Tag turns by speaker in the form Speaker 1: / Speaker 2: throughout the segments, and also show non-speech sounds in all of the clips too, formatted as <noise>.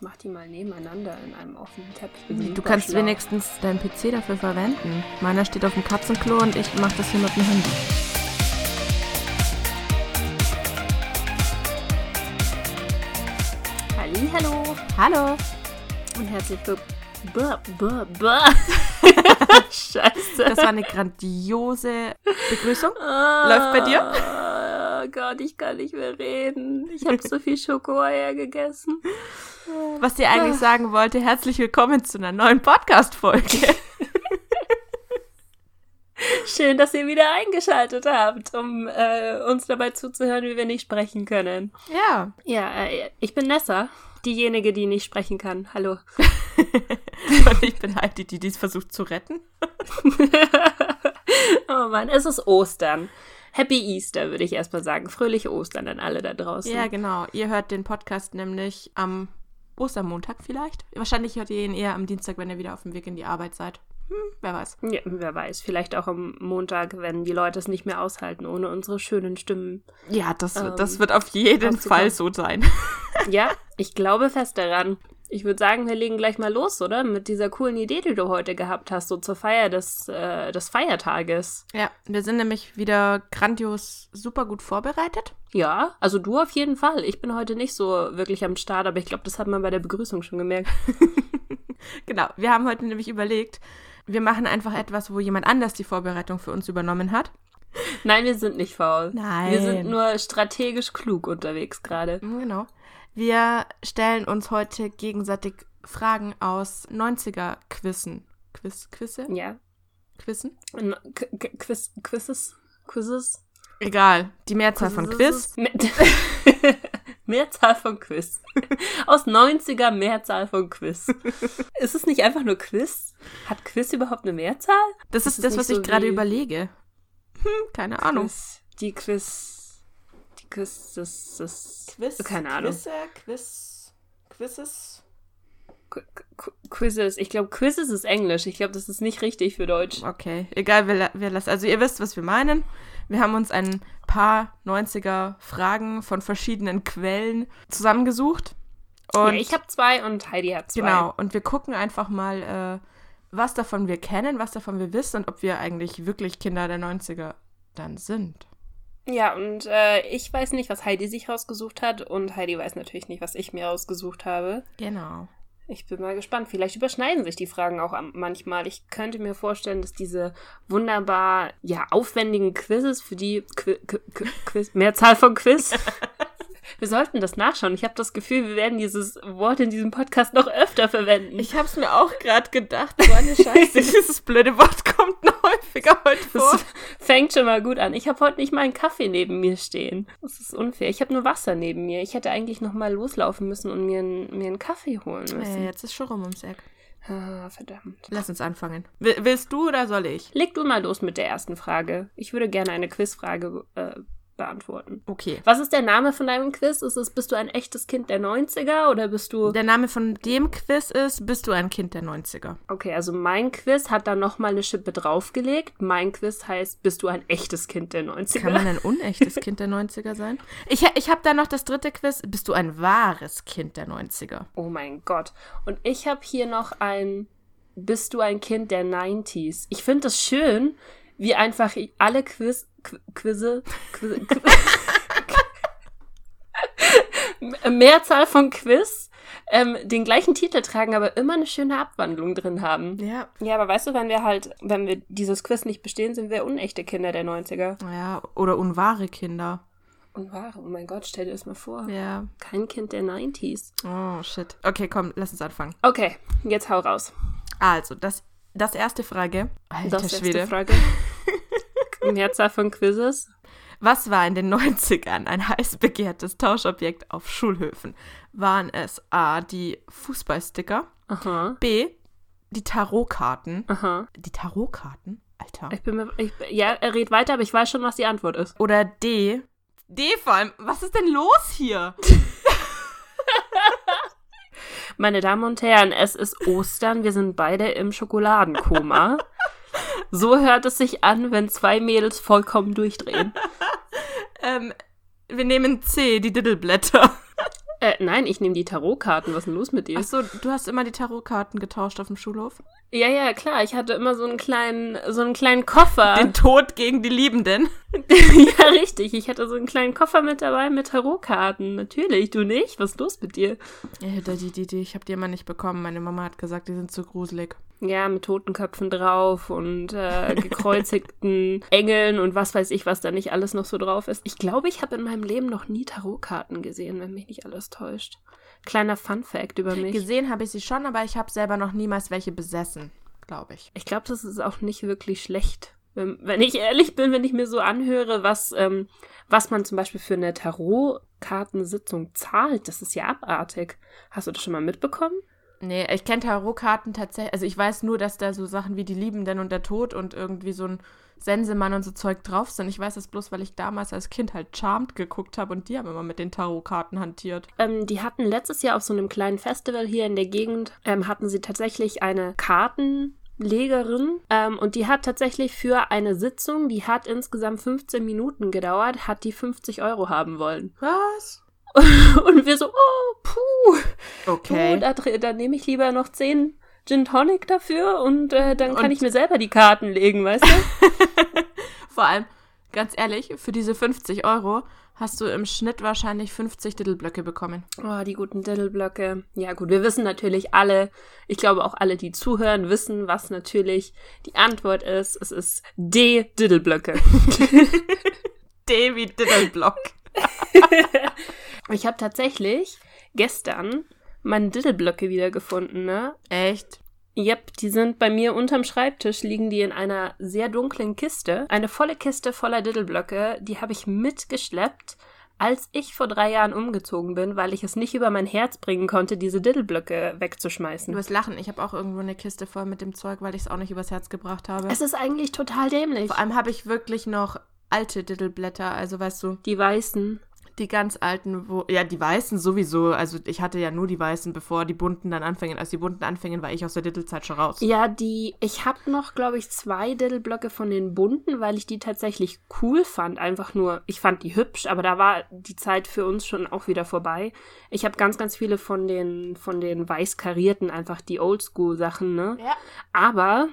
Speaker 1: Ich mach die mal nebeneinander in einem offenen Teppich.
Speaker 2: Du kannst schlau. wenigstens deinen PC dafür verwenden. Meiner steht auf dem Katzenklo und ich mach das hier mit dem Handy.
Speaker 1: Halli, hallo.
Speaker 2: Hallo.
Speaker 1: Und herzlich willkommen. <laughs>
Speaker 2: Scheiße. Das war eine grandiose Begrüßung. Läuft bei dir?
Speaker 1: Gott, ich kann nicht mehr reden. Ich habe so viel Schokoeier gegessen.
Speaker 2: Was dir eigentlich ah. sagen wollte, herzlich willkommen zu einer neuen Podcast-Folge.
Speaker 1: Schön, dass ihr wieder eingeschaltet habt, um äh, uns dabei zuzuhören, wie wir nicht sprechen können.
Speaker 2: Ja.
Speaker 1: Ja, äh, ich bin Nessa, diejenige, die nicht sprechen kann. Hallo. <laughs>
Speaker 2: Und ich bin Heidi, die dies versucht zu retten. <laughs>
Speaker 1: oh Mann, es ist Ostern. Happy Easter, würde ich erstmal sagen. Fröhliche Ostern an alle da draußen.
Speaker 2: Ja, genau. Ihr hört den Podcast nämlich am Ostermontag vielleicht. Wahrscheinlich hört ihr ihn eher am Dienstag, wenn ihr wieder auf dem Weg in die Arbeit seid. Hm, wer weiß.
Speaker 1: Ja, wer weiß. Vielleicht auch am Montag, wenn die Leute es nicht mehr aushalten, ohne unsere schönen Stimmen.
Speaker 2: Ja, das, ähm, das wird auf jeden Fall so sein.
Speaker 1: ja, ich glaube fest daran. Ich würde sagen, wir legen gleich mal los, oder? Mit dieser coolen Idee, die du heute gehabt hast, so zur Feier des, äh, des Feiertages.
Speaker 2: Ja, wir sind nämlich wieder grandios super gut vorbereitet.
Speaker 1: Ja, also du auf jeden Fall. Ich bin heute nicht so wirklich am Start, aber ich glaube, das hat man bei der Begrüßung schon gemerkt. <laughs>
Speaker 2: genau, wir haben heute nämlich überlegt, wir machen einfach etwas, wo jemand anders die Vorbereitung für uns übernommen hat. <laughs>
Speaker 1: Nein, wir sind nicht faul.
Speaker 2: Nein.
Speaker 1: Wir sind nur strategisch klug unterwegs gerade.
Speaker 2: Genau. Wir stellen uns heute gegenseitig Fragen aus 90er-Quizzen. Quiz, Quizze?
Speaker 1: Ja.
Speaker 2: Quizzen?
Speaker 1: Quiz, Quizzes? Quizzes?
Speaker 2: Egal, die Mehrzahl von Quiz. <laughs>
Speaker 1: Mehrzahl von Quiz. <laughs> Aus 90er Mehrzahl von Quiz. Ist es nicht einfach nur Quiz? Hat Quiz überhaupt eine Mehrzahl?
Speaker 2: Das ist, ist das, was so ich gerade überlege. Hm, keine Ahnung.
Speaker 1: Quiz, die Quiz. Quiz, das, das,
Speaker 2: Quiz,
Speaker 1: keine Ahnung.
Speaker 2: Quizze, Quiz, Quizzes.
Speaker 1: Quizzes. Ich glaube, Quizzes ist Englisch. Ich glaube, das ist nicht richtig für Deutsch.
Speaker 2: Okay, egal, wer, wer das. Also, ihr wisst, was wir meinen. Wir haben uns ein paar 90er Fragen von verschiedenen Quellen zusammengesucht.
Speaker 1: Und ja, ich habe zwei und Heidi hat zwei.
Speaker 2: Genau, und wir gucken einfach mal, äh, was davon wir kennen, was davon wir wissen und ob wir eigentlich wirklich Kinder der 90er dann sind.
Speaker 1: Ja, und äh, ich weiß nicht, was Heidi sich rausgesucht hat und Heidi weiß natürlich nicht, was ich mir rausgesucht habe.
Speaker 2: Genau.
Speaker 1: Ich bin mal gespannt. Vielleicht überschneiden sich die Fragen auch manchmal. Ich könnte mir vorstellen, dass diese wunderbar, ja, aufwendigen Quizzes für die Qu Qu Quiz, Mehrzahl von Quiz <laughs> Wir sollten das nachschauen. Ich habe das Gefühl, wir werden dieses Wort in diesem Podcast noch öfter verwenden.
Speaker 2: Ich habe es mir auch gerade gedacht. So eine Scheiße. <laughs> Dieses blöde Wort kommt noch häufiger heute vor. Das
Speaker 1: fängt schon mal gut an. Ich habe heute nicht mal einen Kaffee neben mir stehen. Das ist unfair. Ich habe nur Wasser neben mir. Ich hätte eigentlich noch mal loslaufen müssen und mir, ein, mir einen Kaffee holen müssen.
Speaker 2: Äh, jetzt ist schon rum ums Eck.
Speaker 1: Ah, verdammt.
Speaker 2: Lass uns anfangen. Willst du oder soll ich?
Speaker 1: Leg du mal los mit der ersten Frage. Ich würde gerne eine Quizfrage äh, beantworten.
Speaker 2: Okay.
Speaker 1: Was ist der Name von deinem Quiz? Ist es, bist du ein echtes Kind der 90er oder bist du.
Speaker 2: Der Name von dem Quiz ist, bist du ein Kind der 90er?
Speaker 1: Okay, also mein Quiz hat da nochmal eine Schippe draufgelegt. Mein Quiz heißt, bist du ein echtes Kind der 90er?
Speaker 2: Kann man ein unechtes <laughs> Kind der 90er sein? Ich, ich habe da noch das dritte Quiz. Bist du ein wahres Kind der 90er?
Speaker 1: Oh mein Gott. Und ich habe hier noch ein. Bist du ein Kind der 90s? Ich finde das schön, wie einfach alle Quiz, Quizze, Quiz, <laughs> Mehrzahl von Quiz ähm, den gleichen Titel tragen, aber immer eine schöne Abwandlung drin haben.
Speaker 2: Ja.
Speaker 1: Ja, aber weißt du, wenn wir halt, wenn wir dieses Quiz nicht bestehen, sind wir unechte Kinder der 90er.
Speaker 2: Ja, oder unwahre Kinder.
Speaker 1: Unwahre, oh mein Gott, stell dir das mal vor.
Speaker 2: Ja.
Speaker 1: Kein Kind der 90s.
Speaker 2: Oh, shit. Okay, komm, lass uns anfangen.
Speaker 1: Okay, jetzt hau raus.
Speaker 2: Also, das, das erste Frage.
Speaker 1: Alter das Schwede. erste Frage. <laughs> Mehrzahl von Quizzes.
Speaker 2: Was war in den 90ern ein heiß begehrtes Tauschobjekt auf Schulhöfen? Waren es A, die Fußballsticker,
Speaker 1: Aha.
Speaker 2: B, die Tarotkarten,
Speaker 1: Aha.
Speaker 2: die Tarotkarten? Alter.
Speaker 1: Ich bin mir, ich, ja, er redet weiter, aber ich weiß schon, was die Antwort ist.
Speaker 2: Oder D, D vor allem, was ist denn los hier? <laughs>
Speaker 1: Meine Damen und Herren, es ist Ostern, wir sind beide im Schokoladenkoma. <laughs> So hört es sich an, wenn zwei Mädels vollkommen durchdrehen. <laughs>
Speaker 2: ähm, wir nehmen C, die Diddleblätter.
Speaker 1: Äh, nein, ich nehme die Tarotkarten. Was ist denn los mit dir?
Speaker 2: Achso, du hast immer die Tarotkarten getauscht auf dem Schulhof?
Speaker 1: Ja, ja, klar. Ich hatte immer so einen kleinen, so einen kleinen Koffer.
Speaker 2: Den Tod gegen die Liebenden. <laughs>
Speaker 1: ja, richtig. Ich hatte so einen kleinen Koffer mit dabei mit Tarotkarten. Natürlich, du nicht. Was ist los mit dir?
Speaker 2: Ja, die, die, die, ich habe die immer nicht bekommen. Meine Mama hat gesagt, die sind zu gruselig.
Speaker 1: Ja, mit Totenköpfen drauf und äh, gekreuzigten <laughs> Engeln und was weiß ich, was da nicht alles noch so drauf ist. Ich glaube, ich habe in meinem Leben noch nie Tarotkarten gesehen, wenn mich nicht alles täuscht. Kleiner Fun Fact über mich.
Speaker 2: Gesehen habe ich sie schon, aber ich habe selber noch niemals welche besessen, glaube ich.
Speaker 1: Ich glaube, das ist auch nicht wirklich schlecht. Wenn, wenn, ich ehrlich bin, wenn ich mir so anhöre, was, ähm, was man zum Beispiel für eine Tarotkartensitzung zahlt, das ist ja abartig. Hast du das schon mal mitbekommen?
Speaker 2: Nee, ich kenne Tarotkarten tatsächlich. Also ich weiß nur, dass da so Sachen wie die Liebenden und der Tod und irgendwie so ein Sensemann und so Zeug drauf sind. Ich weiß das bloß, weil ich damals als Kind halt Charmed geguckt habe und die haben immer mit den Tarotkarten hantiert.
Speaker 1: Ähm, die hatten letztes Jahr auf so einem kleinen Festival hier in der Gegend, ähm, hatten sie tatsächlich eine Kartenlegerin ähm, und die hat tatsächlich für eine Sitzung, die hat insgesamt 15 Minuten gedauert, hat die 50 Euro haben wollen.
Speaker 2: Was? <laughs>
Speaker 1: Und wir so, oh, puh.
Speaker 2: Okay.
Speaker 1: Du, da, da nehme ich lieber noch 10 Gin Tonic dafür und äh, dann kann und ich mir selber die Karten legen, weißt du? <laughs>
Speaker 2: Vor allem, ganz ehrlich, für diese 50 Euro hast du im Schnitt wahrscheinlich 50 Diddleblöcke bekommen.
Speaker 1: Oh, die guten Diddleblöcke. Ja, gut, wir wissen natürlich alle, ich glaube auch alle, die zuhören, wissen, was natürlich die Antwort ist. Es ist D Diddleblöcke. <laughs>
Speaker 2: D wie Diddleblock.
Speaker 1: Ich habe tatsächlich gestern meine Diddleblöcke wiedergefunden, ne?
Speaker 2: Echt?
Speaker 1: Yep, die sind bei mir unterm Schreibtisch, liegen die in einer sehr dunklen Kiste. Eine volle Kiste voller Diddleblöcke, die habe ich mitgeschleppt, als ich vor drei Jahren umgezogen bin, weil ich es nicht über mein Herz bringen konnte, diese Diddleblöcke wegzuschmeißen.
Speaker 2: Du wirst lachen, ich habe auch irgendwo eine Kiste voll mit dem Zeug, weil ich es auch nicht übers Herz gebracht habe.
Speaker 1: Es ist eigentlich total dämlich.
Speaker 2: Vor allem habe ich wirklich noch alte Diddleblätter, also weißt du.
Speaker 1: Die weißen.
Speaker 2: Die ganz alten, wo, ja, die weißen sowieso. Also ich hatte ja nur die weißen, bevor die bunten dann anfingen. Als die bunten anfingen, war ich aus der Diddle-Zeit schon raus.
Speaker 1: Ja, die, ich habe noch, glaube ich, zwei Diddle-Blöcke von den bunten, weil ich die tatsächlich cool fand. Einfach nur, ich fand die hübsch, aber da war die Zeit für uns schon auch wieder vorbei. Ich habe ganz, ganz viele von den, von den weiß karierten, einfach die Oldschool-Sachen, ne?
Speaker 2: Ja.
Speaker 1: Aber,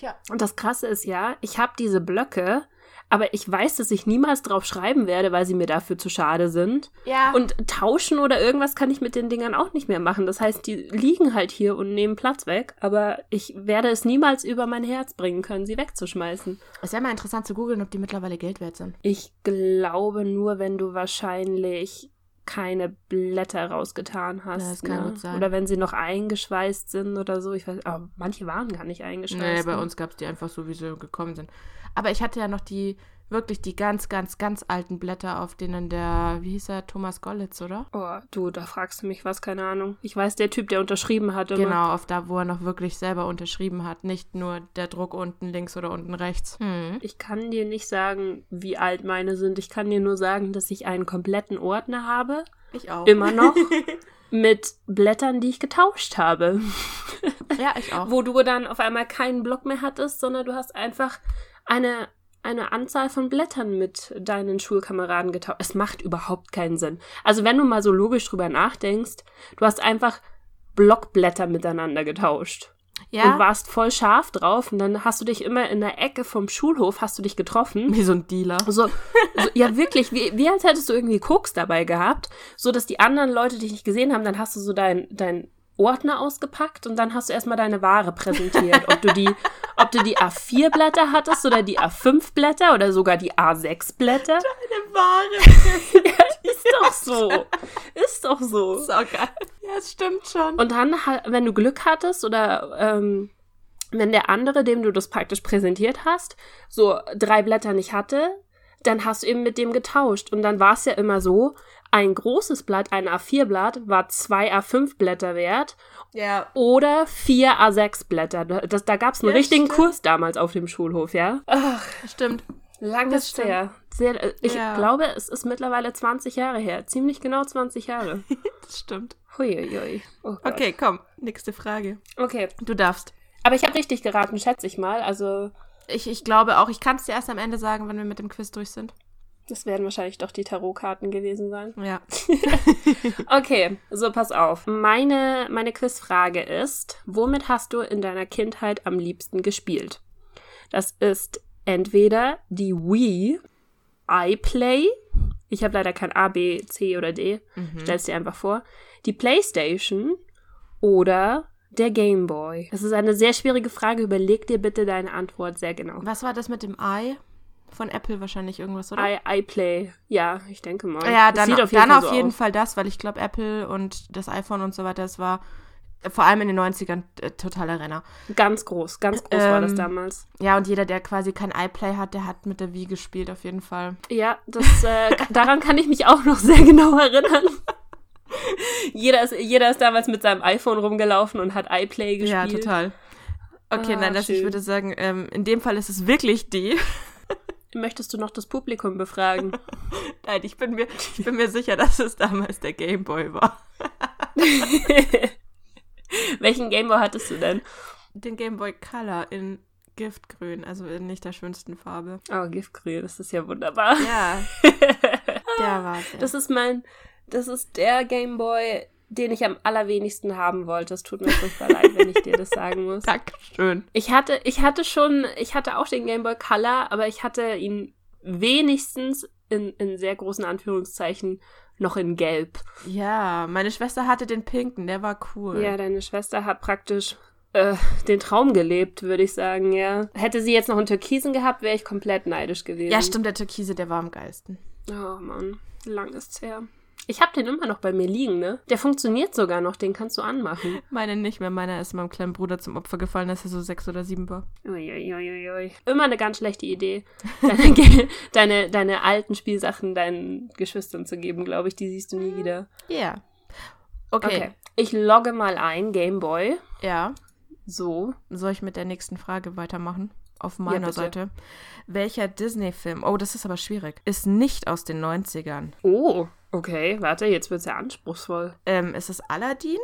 Speaker 2: ja.
Speaker 1: und das Krasse ist ja, ich habe diese Blöcke, aber ich weiß, dass ich niemals drauf schreiben werde, weil sie mir dafür zu schade sind.
Speaker 2: Ja.
Speaker 1: Und tauschen oder irgendwas kann ich mit den Dingern auch nicht mehr machen. Das heißt, die liegen halt hier und nehmen Platz weg, aber ich werde es niemals über mein Herz bringen können, sie wegzuschmeißen.
Speaker 2: es wäre mal interessant zu googeln, ob die mittlerweile Geld wert sind.
Speaker 1: Ich glaube nur, wenn du wahrscheinlich keine Blätter rausgetan hast.
Speaker 2: Ja, das kann
Speaker 1: ne?
Speaker 2: gut sein.
Speaker 1: Oder wenn sie noch eingeschweißt sind oder so. Ich weiß, aber manche waren gar nicht eingeschweißt.
Speaker 2: Nee, bei
Speaker 1: ne?
Speaker 2: uns gab es die einfach so, wie sie gekommen sind. Aber ich hatte ja noch die, wirklich die ganz, ganz, ganz alten Blätter, auf denen der, wie hieß er, Thomas Gollitz, oder?
Speaker 1: Oh, du, da fragst du mich was, keine Ahnung. Ich weiß, der Typ, der unterschrieben hat immer.
Speaker 2: Genau, auf da, wo er noch wirklich selber unterschrieben hat. Nicht nur der Druck unten links oder unten rechts. Hm.
Speaker 1: Ich kann dir nicht sagen, wie alt meine sind. Ich kann dir nur sagen, dass ich einen kompletten Ordner habe.
Speaker 2: Ich auch.
Speaker 1: Immer noch. <laughs> mit Blättern, die ich getauscht habe.
Speaker 2: Ja, ich auch.
Speaker 1: Wo du dann auf einmal keinen Block mehr hattest, sondern du hast einfach eine, eine Anzahl von Blättern mit deinen Schulkameraden getauscht. Es macht überhaupt keinen Sinn. Also wenn du mal so logisch drüber nachdenkst, du hast einfach Blockblätter miteinander getauscht. Und
Speaker 2: Ja,
Speaker 1: warst voll scharf drauf und dann hast du dich immer in der Ecke vom Schulhof hast du dich getroffen.
Speaker 2: wie so ein Dealer.
Speaker 1: So, so ja wirklich, wie, wie als hättest du irgendwie Koks dabei gehabt, so dass die anderen Leute dich nicht gesehen haben, dann hast du so dein, dein Ordner ausgepackt und dann hast du erstmal deine Ware präsentiert. Ob du die, ob du die A4-Blätter hattest oder die A5-Blätter oder sogar die A6-Blätter.
Speaker 2: Eine Ware. <laughs>
Speaker 1: Ja, ist doch so. Ist doch so.
Speaker 2: so geil. Ja, es stimmt schon.
Speaker 1: Und dann, wenn du Glück hattest oder ähm, wenn der andere, dem du das praktisch präsentiert hast, so drei Blätter nicht hatte, dann hast du eben mit dem getauscht. Und dann war es ja immer so, ein großes Blatt, ein A4-Blatt, war zwei A5-Blätter wert
Speaker 2: ja.
Speaker 1: oder vier A6-Blätter. Das, da gab es einen
Speaker 2: Ja,
Speaker 1: richtigen
Speaker 2: stimmt.
Speaker 1: Kurs damals auf dem Schulhof, ja? Ach,
Speaker 2: Stimmt.
Speaker 1: lang
Speaker 2: Das
Speaker 1: ist
Speaker 2: stimmt.
Speaker 1: her. Sehr, äh, ich
Speaker 2: Ja.
Speaker 1: glaube, es ist mittlerweile 20 Jahre her. Ziemlich genau 20 Jahre. <laughs>
Speaker 2: Das stimmt.
Speaker 1: Huiuiui. Oh.
Speaker 2: Okay, komm. Nächste Frage.
Speaker 1: Okay.
Speaker 2: Du darfst.
Speaker 1: Aber ich habe richtig geraten, schätze ich mal. Also,
Speaker 2: Ich, ich glaube auch, ich kann es dir erst am Ende sagen, wenn wir mit dem Quiz durch sind.
Speaker 1: Das werden wahrscheinlich doch die Tarotkarten gewesen sein.
Speaker 2: Ja. <laughs>
Speaker 1: Okay, so pass auf. Meine, meine Quizfrage ist, womit hast du in deiner Kindheit am liebsten gespielt? Das ist entweder die Wii, iPlay, ich habe leider kein A, B, C oder D,
Speaker 2: Mhm.
Speaker 1: stell's dir einfach vor, die Playstation oder der Game Boy. Das ist eine sehr schwierige Frage, überleg dir bitte deine Antwort sehr genau.
Speaker 2: Was war das mit dem Ei? Von Apple wahrscheinlich irgendwas, oder?
Speaker 1: I, iPlay, ja, ich denke mal.
Speaker 2: Ja, dann,
Speaker 1: sieht
Speaker 2: dann auf
Speaker 1: so
Speaker 2: jeden
Speaker 1: aus.
Speaker 2: Fall das, weil ich glaube, Apple und das iPhone und so weiter, das war vor allem in den 90ern äh, totaler Renner.
Speaker 1: Ganz groß, ganz groß war das
Speaker 2: Ähm,
Speaker 1: damals.
Speaker 2: Ja, und jeder, der quasi kein iPlay hat, der hat mit der Wii gespielt, auf jeden Fall.
Speaker 1: Ja, das, äh, <laughs> daran kann ich mich auch noch sehr genau erinnern. <laughs> jeder, ist, jeder ist damals mit seinem iPhone rumgelaufen und hat iPlay gespielt.
Speaker 2: Ja, total. Okay,
Speaker 1: Ah,
Speaker 2: nein, das, ich würde sagen, ähm, in dem Fall ist es wirklich die.
Speaker 1: Möchtest du noch das Publikum befragen? <laughs>
Speaker 2: Nein, ich bin mir, ich bin mir sicher, dass es damals der Gameboy war. <laughs>
Speaker 1: Welchen Gameboy hattest du denn?
Speaker 2: Den Gameboy Color in Giftgrün, also in nicht der schönsten Farbe.
Speaker 1: Oh, Giftgrün, das ist ja wunderbar.
Speaker 2: Ja, <laughs> der war es. Ja.
Speaker 1: Das ist mein, das ist der Gameboy, den ich am allerwenigsten haben wollte. Es tut mir furchtbar leid, wenn ich dir das sagen <laughs> muss.
Speaker 2: Dankeschön.
Speaker 1: Ich hatte, ich hatte schon, ich hatte auch den Game Boy Color, aber ich hatte ihn wenigstens in, in sehr großen Anführungszeichen noch in Gelb.
Speaker 2: Ja, meine Schwester hatte den pinken, der war cool.
Speaker 1: Ja, deine Schwester hat praktisch äh, den Traum gelebt, würde ich sagen, ja. Hätte sie jetzt noch einen Türkisen gehabt, wäre ich komplett neidisch gewesen.
Speaker 2: ja, stimmt, der Türkise, der war am geilsten.
Speaker 1: Oh Mann, lang ist's her. Ich habe den immer noch bei mir liegen, ne? Der funktioniert sogar noch, den kannst du anmachen. <laughs>
Speaker 2: Meine nicht mehr, meiner ist meinem kleinen Bruder zum Opfer gefallen, als er so sechs oder sieben war.
Speaker 1: Uiuiuiui. Immer eine ganz schlechte Idee, <laughs> deine, deine, deine alten Spielsachen deinen Geschwistern zu geben, glaube ich. Die siehst du nie wieder.
Speaker 2: Ja. Okay.
Speaker 1: Okay. Ich logge mal ein, Gameboy.
Speaker 2: Ja.
Speaker 1: So.
Speaker 2: Soll ich mit der nächsten Frage weitermachen? Auf meiner
Speaker 1: bitte.
Speaker 2: Seite. Welcher Disney-Film, oh, das ist aber schwierig, ist nicht aus den 90ern?
Speaker 1: Oh, okay. Warte, jetzt wird's ja anspruchsvoll.
Speaker 2: Ähm, ist es Aladdin,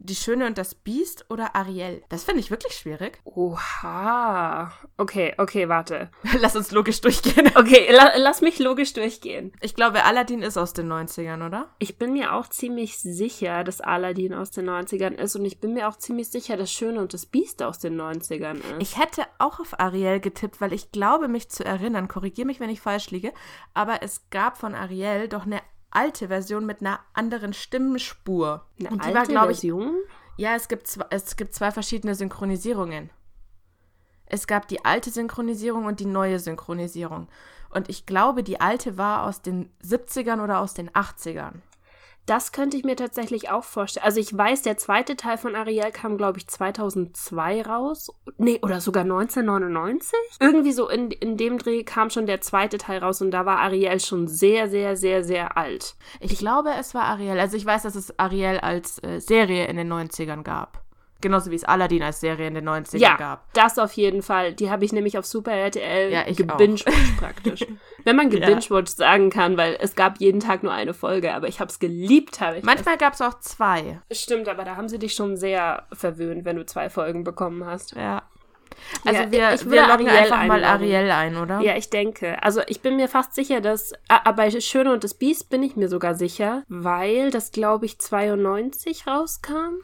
Speaker 2: Die Schöne und das Biest oder Ariel? Das finde ich wirklich schwierig.
Speaker 1: Oha. Okay, okay, warte. <laughs>
Speaker 2: Lass uns logisch durchgehen. <laughs>
Speaker 1: Okay, la lass mich logisch durchgehen.
Speaker 2: Ich glaube, Aladdin ist aus den 90ern, oder?
Speaker 1: Ich bin mir auch ziemlich sicher, dass Aladdin aus den 90ern ist und ich bin mir auch ziemlich sicher, dass Schöne und das Biest aus den 90ern ist.
Speaker 2: Ich hätte auch auf Ariel getippt, weil ich glaube, mich zu erinnern, korrigiere mich, wenn ich falsch liege, aber es gab von Ariel doch eine alte Version mit einer anderen Stimmenspur.
Speaker 1: Eine
Speaker 2: und die
Speaker 1: alte
Speaker 2: war, glaube ich,
Speaker 1: Version?
Speaker 2: ja, es gibt, zwei, es gibt zwei verschiedene Synchronisierungen. Es gab die alte Synchronisierung und die neue Synchronisierung. Und ich glaube, die alte war aus den 70ern oder aus den 80ern.
Speaker 1: Das könnte ich mir tatsächlich auch vorstellen. Also ich weiß, der zweite Teil von Ariel kam, glaube ich, 2002 raus. Nee, oder sogar 1999. Irgendwie so in, in dem Dreh kam schon der zweite Teil raus und da war Ariel schon sehr, sehr, sehr, sehr alt.
Speaker 2: Ich glaube, es war Ariel. Also ich weiß, dass es Ariel als äh, Serie in den 90ern gab. Genauso wie es Aladdin als Serie in den 90ern
Speaker 1: Ja,
Speaker 2: gab.
Speaker 1: das auf jeden Fall. Die habe ich nämlich auf Super RTL
Speaker 2: Ja,
Speaker 1: gebingewatcht praktisch. <laughs> Wenn man gebingewatcht sagen kann, weil es gab jeden Tag nur eine Folge, aber ich habe es geliebt, habe ich.
Speaker 2: Manchmal gab es auch zwei.
Speaker 1: Stimmt, aber da haben sie dich schon sehr verwöhnt, wenn du zwei Folgen bekommen hast.
Speaker 2: Ja. Also
Speaker 1: Ja,
Speaker 2: wir,
Speaker 1: ich würde
Speaker 2: wir loggen
Speaker 1: Ariel
Speaker 2: einfach mal. Ariel ein, oder?
Speaker 1: Ja, ich denke. Also ich bin mir fast sicher, dass. Ah, ah, bei Schöne und das Biest bin ich mir sogar sicher, weil das, glaube ich, 92 rauskam.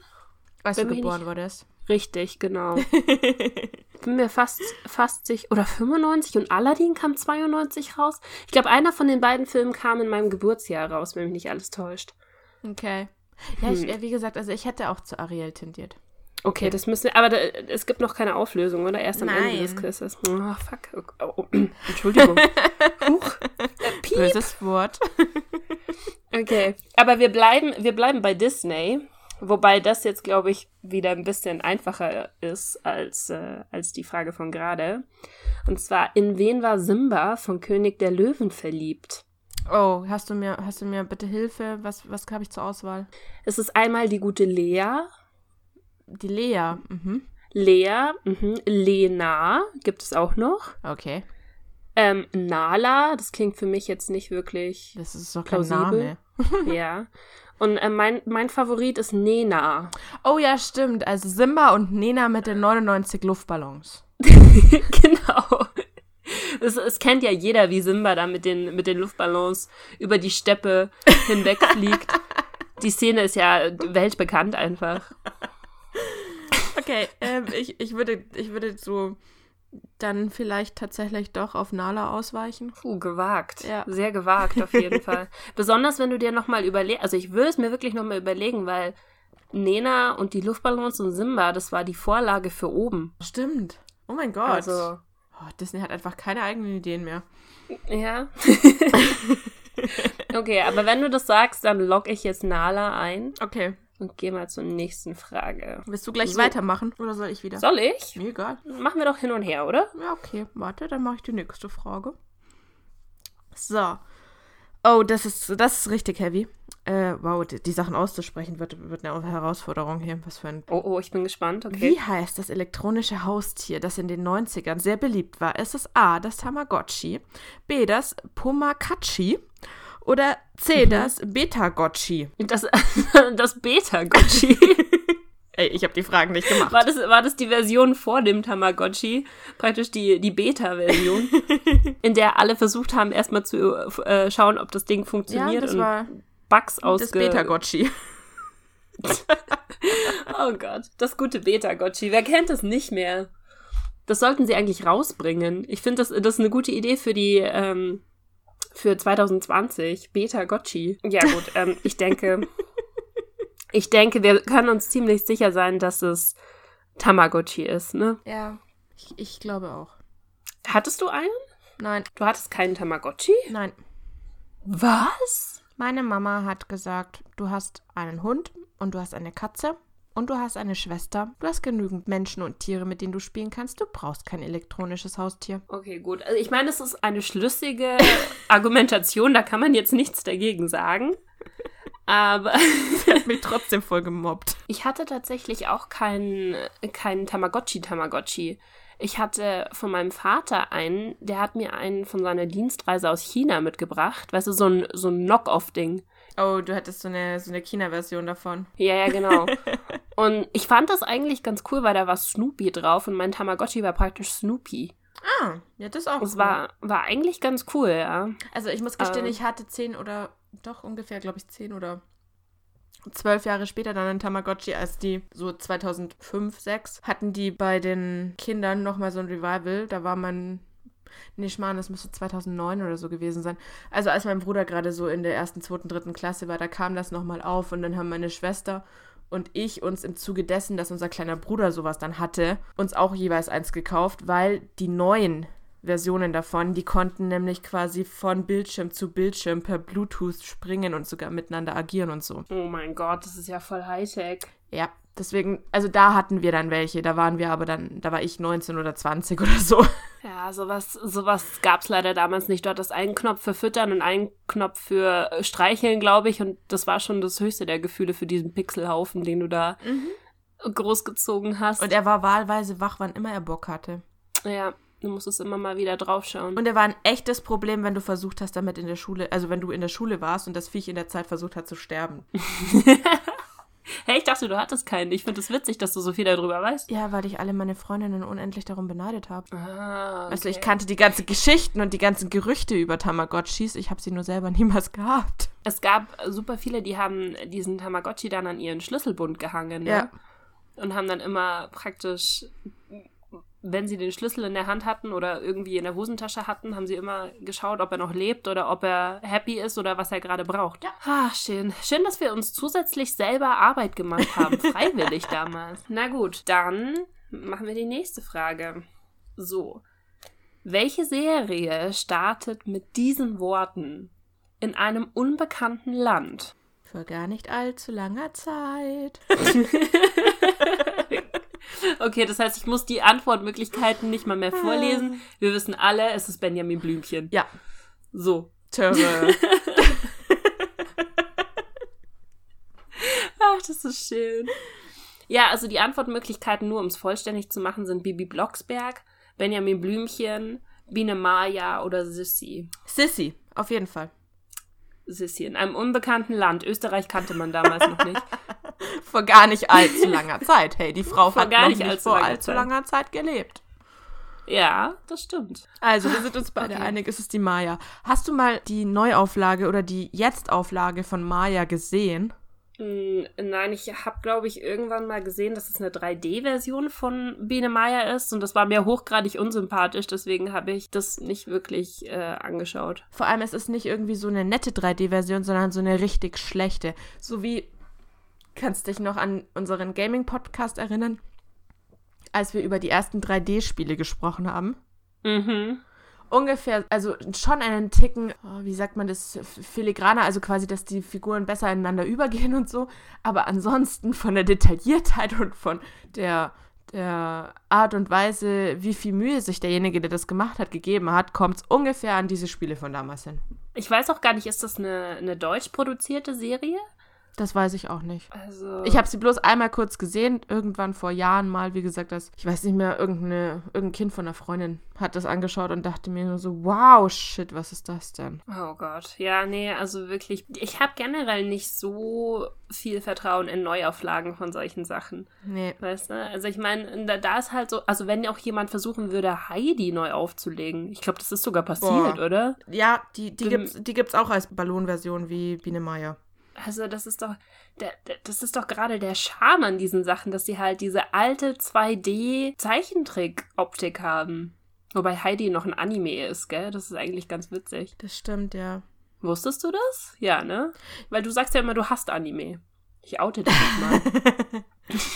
Speaker 2: Als
Speaker 1: wenn
Speaker 2: du geboren
Speaker 1: nicht-
Speaker 2: wurdest.
Speaker 1: Richtig, genau. <laughs> bin mir fast, fast sicher. Oder 95 und Aladdin kam 92 raus. Ich glaube, einer von den beiden Filmen kam in meinem Geburtsjahr raus, wenn mich nicht alles täuscht.
Speaker 2: Okay. Ja, ich,
Speaker 1: Hm.
Speaker 2: äh, wie gesagt, also ich hätte auch zu Ariel tendiert.
Speaker 1: Okay, das müssen wir. Aber da, es gibt noch keine Auflösung, oder? Erst am Ende des
Speaker 2: Nein.
Speaker 1: Quizzes. Oh, fuck. Oh, oh, <laughs> <clears throat> Entschuldigung. Huch. Äh, piep.
Speaker 2: Böses Wort. <laughs>
Speaker 1: Okay, aber wir bleiben, wir bleiben bei Disney, wobei das jetzt, glaube ich, wieder ein bisschen einfacher ist als, äh, als die Frage von gerade. Und zwar, in wen war Simba von König der Löwen verliebt?
Speaker 2: Oh, hast du mir, hast du mir bitte Hilfe? Was, was habe ich zur Auswahl?
Speaker 1: Es ist einmal die gute Lea,
Speaker 2: Die Lea. Mhm.
Speaker 1: Lea, mhm, Lena gibt es auch noch.
Speaker 2: Okay.
Speaker 1: Ähm, Nala, das klingt für mich jetzt nicht wirklich,
Speaker 2: Das ist doch kein
Speaker 1: Plausibel.
Speaker 2: Name.
Speaker 1: ja. <laughs> Und äh, mein, mein Favorit ist Nena.
Speaker 2: Oh ja, stimmt. Also Simba und Nena mit den 99 Luftballons. <laughs>
Speaker 1: genau. Es, es kennt ja jeder, wie Simba da mit den, mit den Luftballons über die Steppe hinwegfliegt. <laughs> Die Szene ist ja weltbekannt einfach.
Speaker 2: Okay, ähm, ich, ich, würde, ich würde so dann vielleicht tatsächlich doch auf Nala ausweichen.
Speaker 1: Puh, gewagt.
Speaker 2: Ja.
Speaker 1: Sehr gewagt auf jeden <laughs> Fall. Besonders wenn du dir nochmal überlegst, also ich würde es mir wirklich nochmal überlegen, weil Nena und die Luftballons und Simba, das war die Vorlage für oben.
Speaker 2: Stimmt. Oh mein Gott.
Speaker 1: Also,
Speaker 2: oh, Disney hat einfach keine eigenen Ideen mehr.
Speaker 1: ja. <laughs> okay, aber wenn du das sagst, dann logge ich jetzt Nala ein
Speaker 2: Okay.
Speaker 1: Und gehe mal zur nächsten Frage.
Speaker 2: Willst du gleich
Speaker 1: So.
Speaker 2: weitermachen? Oder soll ich wieder?
Speaker 1: Soll ich?
Speaker 2: Mir egal.
Speaker 1: Machen wir doch hin und her, oder?
Speaker 2: Ja, okay. Warte, dann mache ich die nächste Frage. So. Oh, das ist, das ist richtig heavy. Äh, wow, die, die Sachen auszusprechen wird, wird eine Herausforderung hier. Was für ein.
Speaker 1: Oh, oh, ich bin gespannt, okay.
Speaker 2: Wie heißt das elektronische Haustier, das in den 90ern sehr beliebt war? Ist es A, das Tamagotchi, B, das Pomakachi oder C, das Betagotchi?
Speaker 1: Das, <laughs> das Beta-Gotchi. <laughs>
Speaker 2: Ey, ich habe die Fragen nicht gemacht.
Speaker 1: War das, war das die Version vor dem Tamagotchi? Praktisch die, die Beta-Version, <laughs> in der alle versucht haben, erstmal zu äh, schauen, ob das Ding
Speaker 2: ja,
Speaker 1: funktioniert
Speaker 2: das
Speaker 1: und
Speaker 2: war
Speaker 1: Bugs
Speaker 2: das
Speaker 1: ausge...
Speaker 2: Betagotchi.
Speaker 1: Oh Gott, das gute Beta-Gotchi. Wer kennt es nicht mehr? Das sollten sie eigentlich rausbringen. Ich finde, das, das ist eine gute Idee für die, ähm, für 2020. Beta-Gotchi. Ja gut, ähm, ich denke, <laughs> ich denke, wir können uns ziemlich sicher sein, dass es Tamagotchi ist, ne?
Speaker 2: Ja, ich, ich glaube auch.
Speaker 1: Hattest du einen?
Speaker 2: Nein,
Speaker 1: Du hattest keinen Tamagotchi?
Speaker 2: nein.
Speaker 1: Was?
Speaker 2: Meine Mama hat gesagt, du hast einen Hund und du hast eine Katze und du hast eine Schwester. Du hast genügend Menschen und Tiere, mit denen du spielen kannst. Du brauchst kein elektronisches Haustier.
Speaker 1: Okay, gut. Also ich meine, es ist eine schlüssige <laughs> Argumentation, da kann man jetzt nichts dagegen sagen. Aber <laughs>
Speaker 2: hat mich trotzdem voll gemobbt.
Speaker 1: ich hatte tatsächlich auch keinen keinen Tamagotchi-Tamagotchi. Ich hatte von meinem Vater einen, der hat mir einen von seiner Dienstreise aus China mitgebracht. Weißt du, so ein, so ein Knock-off-Ding.
Speaker 2: Oh, du hattest so eine, so eine China-Version davon.
Speaker 1: Ja, ja, genau. <laughs> Und ich fand das eigentlich ganz cool, weil da war Snoopy drauf und mein Tamagotchi war praktisch Snoopy.
Speaker 2: Ah, ja, das auch.
Speaker 1: Das
Speaker 2: cool.
Speaker 1: war, war eigentlich ganz cool, ja.
Speaker 2: Also ich muss gestehen,
Speaker 1: Ähm.
Speaker 2: ich hatte zehn oder doch ungefähr, glaube ich, zehn oder zwölf Jahre später dann ein Tamagotchi, als die so 2005, 6 hatten die bei den Kindern nochmal so ein Revival. Da war man, nee, Schmarrn, das müsste 2009 oder so gewesen sein. Also als mein Bruder gerade so in der ersten, zweiten, dritten Klasse war, da kam das nochmal auf und dann haben meine Schwester und ich uns im Zuge dessen, dass unser kleiner Bruder sowas dann hatte, uns auch jeweils eins gekauft, weil die neuen Versionen davon, die konnten nämlich quasi von Bildschirm zu Bildschirm per Bluetooth springen und sogar miteinander agieren und so.
Speaker 1: Oh mein Gott, das ist ja voll Hightech.
Speaker 2: Ja, deswegen, also da hatten wir dann welche, da waren wir aber dann, da war ich 19 oder 20 oder so.
Speaker 1: Ja, sowas, sowas gab es leider damals nicht. Du hattest einen Knopf für Füttern und einen Knopf für äh, Streicheln, glaube ich. Und das war schon das höchste der Gefühle für diesen Pixelhaufen, den du da großgezogen hast.
Speaker 2: Und er war wahlweise wach, wann immer er Bock hatte.
Speaker 1: ja, du musstest immer mal wieder draufschauen.
Speaker 2: Und er war ein echtes Problem, wenn du versucht hast, damit in der Schule, also wenn du in der Schule warst und das Viech in der Zeit versucht hat zu sterben. <laughs> <laughs>
Speaker 1: hey, ich dachte, du hattest keinen. Ich finde es witzig, dass du so viel darüber weißt.
Speaker 2: Ja, weil ich alle meine Freundinnen unendlich darum beneidet habe.
Speaker 1: Ah,
Speaker 2: Also ich kannte die ganzen Geschichten und die ganzen Gerüchte über Tamagotchis. Ich habe sie nur selber <laughs> niemals gehabt.
Speaker 1: Es gab super viele, die haben diesen Tamagotchi dann an ihren Schlüsselbund gehangen. Ne?
Speaker 2: Ja.
Speaker 1: Und haben dann immer praktisch, wenn sie den Schlüssel in der Hand hatten oder irgendwie in der Hosentasche hatten, haben sie immer geschaut, ob er noch lebt oder ob er happy ist oder was er gerade braucht.
Speaker 2: Ja.
Speaker 1: Ah, schön. Schön, dass wir uns zusätzlich selber Arbeit gemacht haben. <laughs> Freiwillig damals. Na gut, dann machen wir die nächste Frage. So. Welche Serie startet mit diesen Worten? In einem unbekannten Land.
Speaker 2: Vor gar nicht allzu langer Zeit. <laughs>
Speaker 1: Okay, das heißt, ich muss die Antwortmöglichkeiten nicht mal mehr vorlesen. Wir wissen alle, es ist Benjamin Blümchen.
Speaker 2: Ja.
Speaker 1: So.
Speaker 2: Töre. <laughs>
Speaker 1: Ach, das ist schön. Ja, also die Antwortmöglichkeiten, nur um es vollständig zu machen, sind Bibi Blocksberg, Benjamin Blümchen, Biene Maya oder Sissi.
Speaker 2: Sissy, auf jeden Fall.
Speaker 1: Sissi. In einem unbekannten Land. Österreich kannte man damals noch nicht. <laughs> <laughs>
Speaker 2: Vor gar nicht allzu <laughs> langer Zeit. Hey, die Frau
Speaker 1: Vor
Speaker 2: hat
Speaker 1: gar
Speaker 2: noch
Speaker 1: nicht allzu
Speaker 2: vor
Speaker 1: langer
Speaker 2: allzu
Speaker 1: Zeit.
Speaker 2: langer Zeit gelebt.
Speaker 1: Ja, das stimmt.
Speaker 2: Also, wir sind uns beide okay. einig, es ist die Maya. Hast du mal die Neuauflage oder die Jetzt-Auflage von Maya gesehen?
Speaker 1: Hm, nein, ich habe, glaube ich, irgendwann mal gesehen, dass es eine 3D-Version von Biene Maya ist und das war mir hochgradig unsympathisch, deswegen habe ich das nicht wirklich äh, angeschaut.
Speaker 2: Vor allem, es ist nicht irgendwie so eine nette 3D-Version, sondern so eine richtig schlechte. So wie, kannst dich noch an unseren Gaming-Podcast erinnern, als wir über die ersten 3D-Spiele gesprochen haben?
Speaker 1: Mhm
Speaker 2: ungefähr, also schon einen Ticken, oh, wie sagt man das, filigraner, also quasi, dass die Figuren besser ineinander übergehen und so. Aber ansonsten von der Detailliertheit und von der, der Art und Weise, wie viel Mühe sich derjenige, der das gemacht hat, gegeben hat, kommt es ungefähr an diese Spiele von damals hin.
Speaker 1: Ich weiß auch gar nicht, ist das eine, eine deutsch produzierte Serie?
Speaker 2: Das weiß ich auch nicht.
Speaker 1: Also
Speaker 2: ich habe sie bloß einmal kurz gesehen, irgendwann vor Jahren mal, wie gesagt, das, ich weiß nicht mehr, irgendeine, irgendein Kind von einer Freundin hat das angeschaut und dachte mir nur so, wow, shit, was ist das denn?
Speaker 1: Oh Gott. Ja, nee, also wirklich, ich habe generell nicht so viel Vertrauen in Neuauflagen von solchen Sachen.
Speaker 2: Nee.
Speaker 1: Weißt du? Also ich meine, da, da, ist halt so, also wenn auch jemand versuchen würde, Heidi neu aufzulegen, ich glaube, das ist sogar passiert, Boah. oder?
Speaker 2: Ja, die, die, gibt's, die gibt's auch als Ballonversion wie Biene Meier.
Speaker 1: Also das ist doch, der, der, das ist doch gerade der Charme an diesen Sachen, dass sie halt diese alte 2D-Zeichentrick-Optik haben. Wobei Heidi noch ein Anime ist, gell? Das ist eigentlich ganz witzig.
Speaker 2: Das stimmt, ja.
Speaker 1: Wusstest du das? Ja, ne? Weil du sagst ja immer, du hast Anime. Ich oute dich nicht mal. <laughs>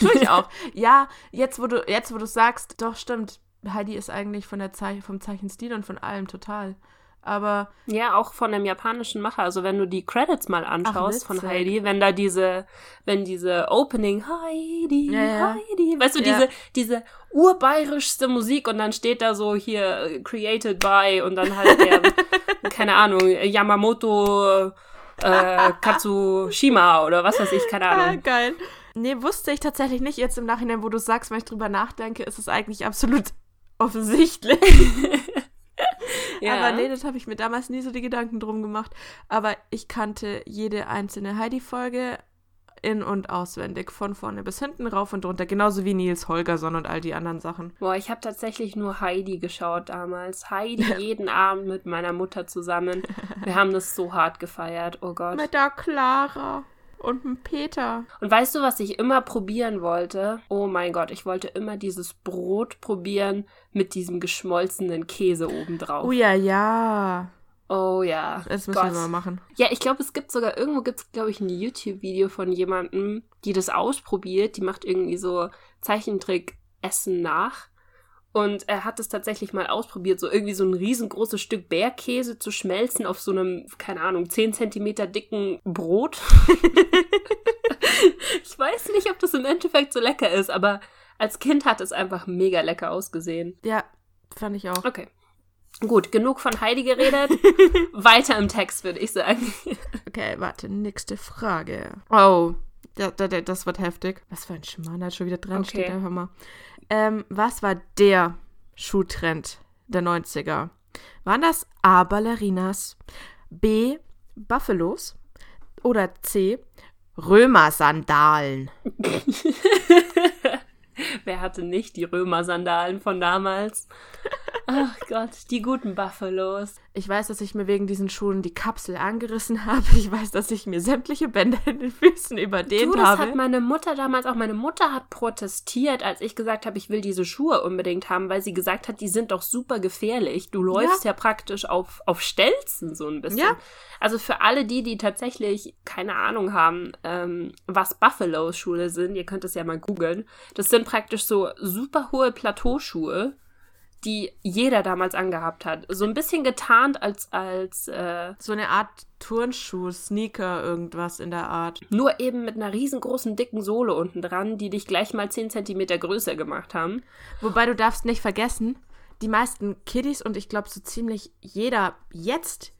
Speaker 2: Tue ich auch. Ja, jetzt wo du jetzt wo du sagst, doch stimmt. Heidi ist eigentlich von der Ze vom Zeichenstil und von allem total. Aber.
Speaker 1: Ja, auch von dem japanischen Macher. Also wenn du die Credits mal anschaust Ach, von Heidi, wenn da diese, wenn diese Opening Heidi, ja, ja. Heidi, weißt du, ja. diese, diese urbayerischste Musik und dann steht da so hier created by und dann halt der, <laughs> keine Ahnung, Yamamoto äh, Katsushima oder was weiß ich, keine Ahnung. Ah,
Speaker 2: geil. Nee, wusste ich tatsächlich nicht. Jetzt im Nachhinein, wo du sagst, wenn ich drüber nachdenke, ist es eigentlich absolut <laughs> offensichtlich. <laughs> ja. Aber nee, das habe ich mir damals nie so die Gedanken drum gemacht. Aber ich kannte jede einzelne Heidi-Folge in- und auswendig, von vorne bis hinten, rauf und runter, genauso wie Nils Holgersson und all die anderen Sachen.
Speaker 1: Boah, ich habe tatsächlich nur Heidi geschaut damals. Heidi jeden Abend mit meiner Mutter zusammen. Wir haben das so hart gefeiert, oh Gott.
Speaker 2: Mit der Clara. Und ein Peter.
Speaker 1: Und weißt du, was ich immer probieren wollte? Oh mein Gott, ich wollte immer dieses Brot probieren mit diesem geschmolzenen Käse obendrauf.
Speaker 2: Oh ja, ja.
Speaker 1: Oh ja.
Speaker 2: Das müssen Gott. wir mal machen.
Speaker 1: Ja, ich glaube, es gibt sogar, irgendwo gibt es, glaube ich, ein YouTube-Video von jemandem, die das ausprobiert. Die macht irgendwie so Zeichentrick-Essen nach. Und er hat es tatsächlich mal ausprobiert, so irgendwie so ein riesengroßes Stück Bergkäse zu schmelzen auf so einem, keine Ahnung, 10 Zentimeter dicken Brot. <laughs> ich weiß nicht, ob das im Endeffekt so lecker ist, aber als Kind hat es einfach mega lecker ausgesehen.
Speaker 2: Ja, fand ich auch.
Speaker 1: Okay. Gut, genug von Heidi geredet. <laughs> Weiter im Text, würde ich sagen.
Speaker 2: okay, warte, nächste Frage. Oh, das, wird heftig. Was für ein Schmarrn da schon wieder dran okay. steht, einfach mal. Ähm, was war der Schuhtrend der 90er? Waren das A. Ballerinas, B. Buffalos oder C. Römersandalen? <laughs>
Speaker 1: Wer hatte nicht die Römersandalen von damals? <laughs> Ach Gott, die guten Buffalos.
Speaker 2: Ich weiß, dass ich mir wegen diesen Schuhen die Kapsel angerissen habe. Ich weiß, dass ich mir sämtliche Bänder in den Füßen überdehnt du, das habe.
Speaker 1: hat meine Mutter damals auch. Meine Mutter hat protestiert, als ich gesagt habe, ich will diese Schuhe unbedingt haben, weil sie gesagt hat, die sind doch super gefährlich. Du läufst ja, ja praktisch auf, auf Stelzen so ein bisschen. Ja. Also für alle die, die tatsächlich keine Ahnung haben, ähm, was Buffalo-Schuhe sind, ihr könnt es ja mal googeln. Das sind praktisch so super hohe Plateauschuhe die jeder damals angehabt hat. So ein bisschen getarnt als, als äh,
Speaker 2: so eine Art Turnschuh, Sneaker, irgendwas in der Art.
Speaker 1: Nur eben mit einer riesengroßen, dicken Sohle unten dran, die dich gleich mal 10 cm größer gemacht haben.
Speaker 2: Wobei du darfst nicht vergessen, die meisten Kiddies und ich glaube so ziemlich jeder jetzt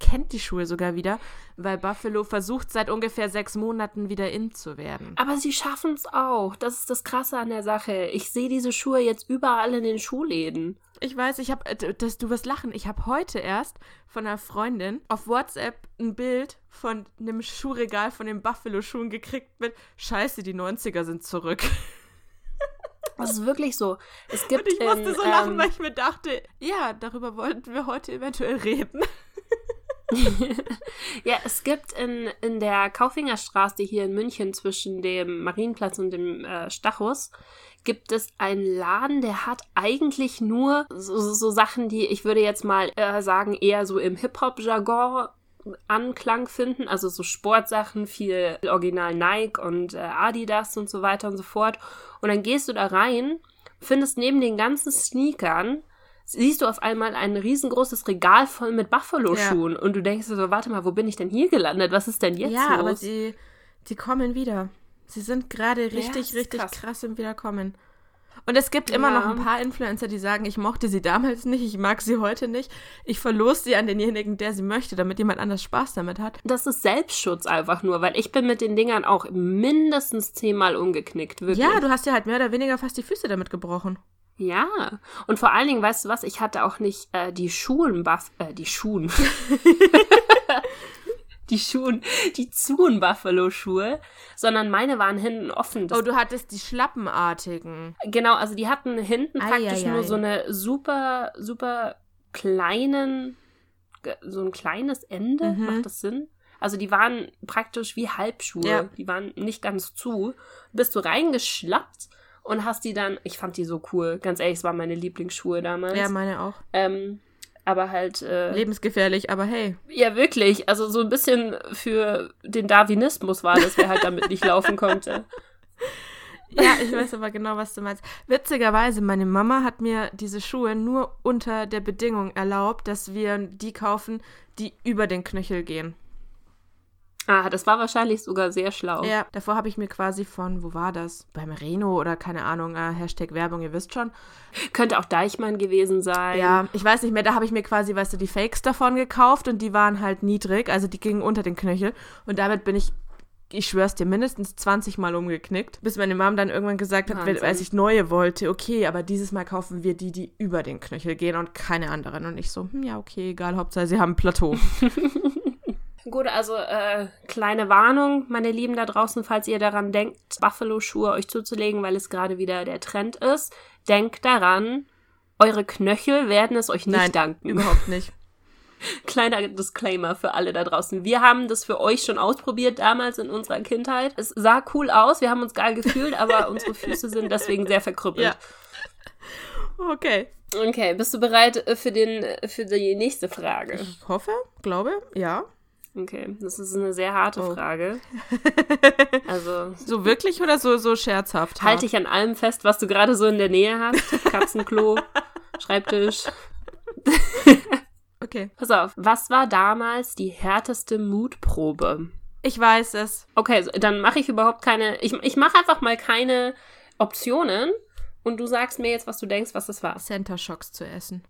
Speaker 2: kennt die Schuhe sogar wieder, weil Buffalo versucht seit ungefähr sechs Monaten wieder in zu werden.
Speaker 1: Aber sie schaffen es auch. Das ist das Krasse an der Sache. Ich sehe diese Schuhe jetzt überall in den Schuhläden.
Speaker 2: Ich weiß, ich habe, äh, du wirst lachen. Ich habe heute erst von einer Freundin auf WhatsApp ein Bild von einem Schuhregal von den Buffalo-Schuhen gekriegt mit Scheiße, die 90er sind zurück. <laughs>
Speaker 1: Das ist wirklich so. Es gibt
Speaker 2: Und ich musste
Speaker 1: in,
Speaker 2: so lachen,
Speaker 1: ähm,
Speaker 2: weil ich mir dachte, ja, darüber wollten wir heute eventuell reden. <laughs>
Speaker 1: ja, es gibt in, in der Kaufingerstraße hier in München zwischen dem Marienplatz und dem äh, Stachus gibt es einen Laden, der hat eigentlich nur so, so Sachen, die ich würde jetzt mal äh, sagen, eher so im Hip-Hop-Jargon Anklang finden, also so Sportsachen, viel Original Nike und äh, Adidas und so weiter und so fort. Und dann gehst du da rein, findest neben den ganzen Sneakern siehst du auf einmal ein riesengroßes Regal voll mit Buffalo-Schuhen und du denkst so, warte mal, wo bin ich denn hier gelandet? Was ist denn jetzt
Speaker 2: ja,
Speaker 1: los?
Speaker 2: aber sie, die kommen wieder. Sie sind gerade richtig,
Speaker 1: ist
Speaker 2: richtig
Speaker 1: krass.
Speaker 2: krass. im Wiederkommen. Und es gibt immer
Speaker 1: Ja.
Speaker 2: noch ein paar Influencer, die sagen, ich mochte sie damals nicht, ich mag sie heute nicht. Ich verlose sie an denjenigen, der sie möchte, damit jemand anders Spaß damit hat.
Speaker 1: das ist Selbstschutz einfach nur, weil ich bin mit den Dingern auch mindestens zehnmal umgeknickt, wirklich.
Speaker 2: Ja, du hast ja halt mehr oder weniger fast die Füße damit gebrochen.
Speaker 1: Ja, und vor allen Dingen, weißt du was, ich hatte auch nicht äh, die Schuhen, Buff äh, die Schuhen. <laughs> die Schuhen, die Zuen Buffalo-Schuhe, sondern meine waren hinten offen. Das
Speaker 2: Oh, du hattest die schlappenartigen.
Speaker 1: Genau, also die hatten hinten
Speaker 2: Ei,
Speaker 1: praktisch
Speaker 2: ei,
Speaker 1: nur
Speaker 2: ei.
Speaker 1: so eine super, super kleinen, so ein kleines Ende.
Speaker 2: Mhm.
Speaker 1: Macht das Sinn? Also die waren praktisch wie Halbschuhe.
Speaker 2: Ja.
Speaker 1: Die waren nicht ganz zu. Bist du reingeschlappt und hast die dann, ich fand die so cool. Ganz ehrlich, es waren meine Lieblingsschuhe damals.
Speaker 2: Ja, meine auch.
Speaker 1: ähm, aber halt, äh,
Speaker 2: Lebensgefährlich, aber hey.
Speaker 1: ja wirklich, also so ein bisschen für den Darwinismus war das, wer halt damit nicht laufen konnte. <laughs>
Speaker 2: Ja, ich weiß aber genau, was du meinst. Witzigerweise, meine Mama hat mir diese Schuhe nur unter der Bedingung erlaubt, dass wir die kaufen, die über den Knöchel gehen.
Speaker 1: Ah, das war wahrscheinlich sogar sehr schlau.
Speaker 2: Ja, davor habe ich mir quasi von, wo war das? Beim Reno oder keine Ahnung, äh, Hashtag Werbung, ihr wisst schon.
Speaker 1: Könnte auch Deichmann gewesen sein.
Speaker 2: Ja, ich weiß nicht mehr, da habe ich mir quasi, weißt du, die Fakes davon gekauft und die waren halt niedrig, also die gingen unter den Knöchel. Und damit bin ich, ich schwör's dir, mindestens 20 Mal umgeknickt, bis meine Mom dann irgendwann gesagt hat,
Speaker 1: Wahnsinn.
Speaker 2: als ich neue wollte, okay, aber dieses Mal kaufen wir die, die über den Knöchel gehen und keine anderen. Und ich so, hm, ja, okay, egal, Hauptsache sie haben ein Plateau. <laughs>
Speaker 1: Gut, also äh, kleine Warnung, meine Lieben da draußen, falls ihr daran denkt, Buffalo-Schuhe euch zuzulegen, weil es gerade wieder der Trend ist. Denkt daran, eure Knöchel werden es euch nicht
Speaker 2: Nein,
Speaker 1: danken.
Speaker 2: Überhaupt nicht. <laughs>
Speaker 1: Kleiner Disclaimer für alle da draußen. Wir haben das für euch schon ausprobiert damals in unserer Kindheit. Es sah cool aus, wir haben uns geil gefühlt, aber <laughs> unsere Füße sind deswegen sehr verkrüppelt.
Speaker 2: Ja. Okay.
Speaker 1: Okay, bist du bereit äh, für, den, äh, für die nächste Frage?
Speaker 2: Ich hoffe, glaube, ja.
Speaker 1: Okay, das ist eine sehr harte
Speaker 2: Oh.
Speaker 1: Frage. <laughs> Also
Speaker 2: So wirklich oder so, so scherzhaft?
Speaker 1: halte ich an allem fest, was du gerade so in der Nähe hast. <laughs> Katzenklo, Schreibtisch.
Speaker 2: Okay.
Speaker 1: Pass auf, was war damals die härteste Mutprobe?
Speaker 2: Ich weiß es.
Speaker 1: Okay, so, dann mache ich überhaupt keine. Ich, ich mache einfach mal keine Optionen und du sagst mir jetzt, was du denkst, was das war.
Speaker 2: Center Shocks zu essen.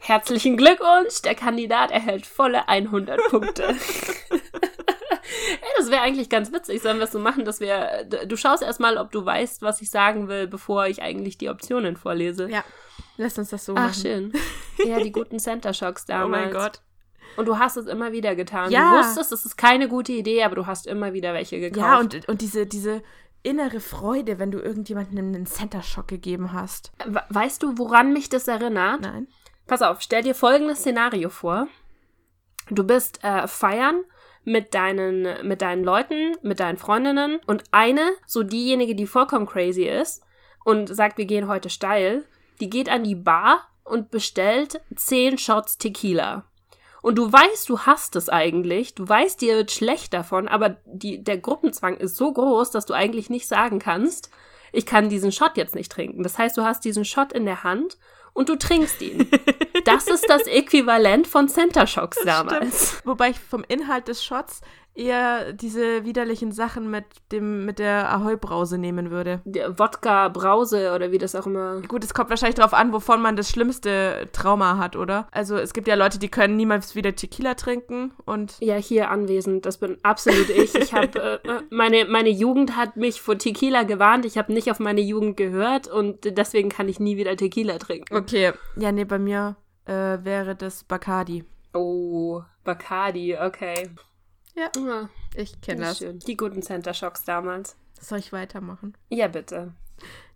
Speaker 1: Herzlichen Glückwunsch, der Kandidat erhält volle 100 Punkte. <laughs> Ey, das wäre eigentlich ganz witzig, sollen wir es so machen, dass wir. Du schaust erstmal, ob du weißt, was ich sagen will, bevor ich eigentlich die Optionen vorlese.
Speaker 2: Ja. Lass uns das so
Speaker 1: Ach,
Speaker 2: machen.
Speaker 1: schön. Ja, die guten Center Shocks damals. <laughs>
Speaker 2: Oh mein Gott.
Speaker 1: Und du hast es immer wieder getan.
Speaker 2: Ja.
Speaker 1: Du wusstest, das ist keine gute Idee, aber du hast immer wieder welche gekauft.
Speaker 2: Ja, und, und diese, diese innere Freude, wenn du irgendjemandem einen Center Shock gegeben hast.
Speaker 1: We- Weißt du, woran mich das erinnert?
Speaker 2: Nein.
Speaker 1: Pass auf, stell dir folgendes Szenario vor. Du bist äh, feiern mit deinen, mit deinen Leuten, mit deinen Freundinnen und eine, so diejenige, die vollkommen crazy ist und sagt, wir gehen heute steil, die geht an die Bar und bestellt 10 Shots Tequila. Und du weißt, du hast es eigentlich, du weißt, dir wird schlecht davon, aber die, der Gruppenzwang ist so groß, dass du eigentlich nicht sagen kannst, ich kann diesen Shot jetzt nicht trinken. Das heißt, du hast diesen Shot in der Hand und du trinkst ihn. <laughs> Das ist das Äquivalent von Center Shocks damals.
Speaker 2: Wobei ich vom Inhalt des Shots eher diese widerlichen Sachen mit dem mit der Ahoi-Brause nehmen würde.
Speaker 1: Der Wodka, Brause oder wie das auch immer.
Speaker 2: Gut, es kommt wahrscheinlich darauf an, wovon man das schlimmste Trauma hat, oder? Also es gibt ja Leute, die können niemals wieder Tequila trinken und
Speaker 1: Ja, hier anwesend, das bin absolut ich. Ich habe äh, meine meine Jugend hat mich vor Tequila gewarnt. Ich habe nicht auf meine Jugend gehört und deswegen kann ich nie wieder Tequila trinken.
Speaker 2: okay. Ja, nee, bei mir äh, wäre das Bacardi.
Speaker 1: Oh, Bacardi, okay.
Speaker 2: Ja,
Speaker 1: Ja,
Speaker 2: ich kenne
Speaker 1: das schön. Die guten Center Shocks damals.
Speaker 2: Soll ich weitermachen?
Speaker 1: Ja, bitte.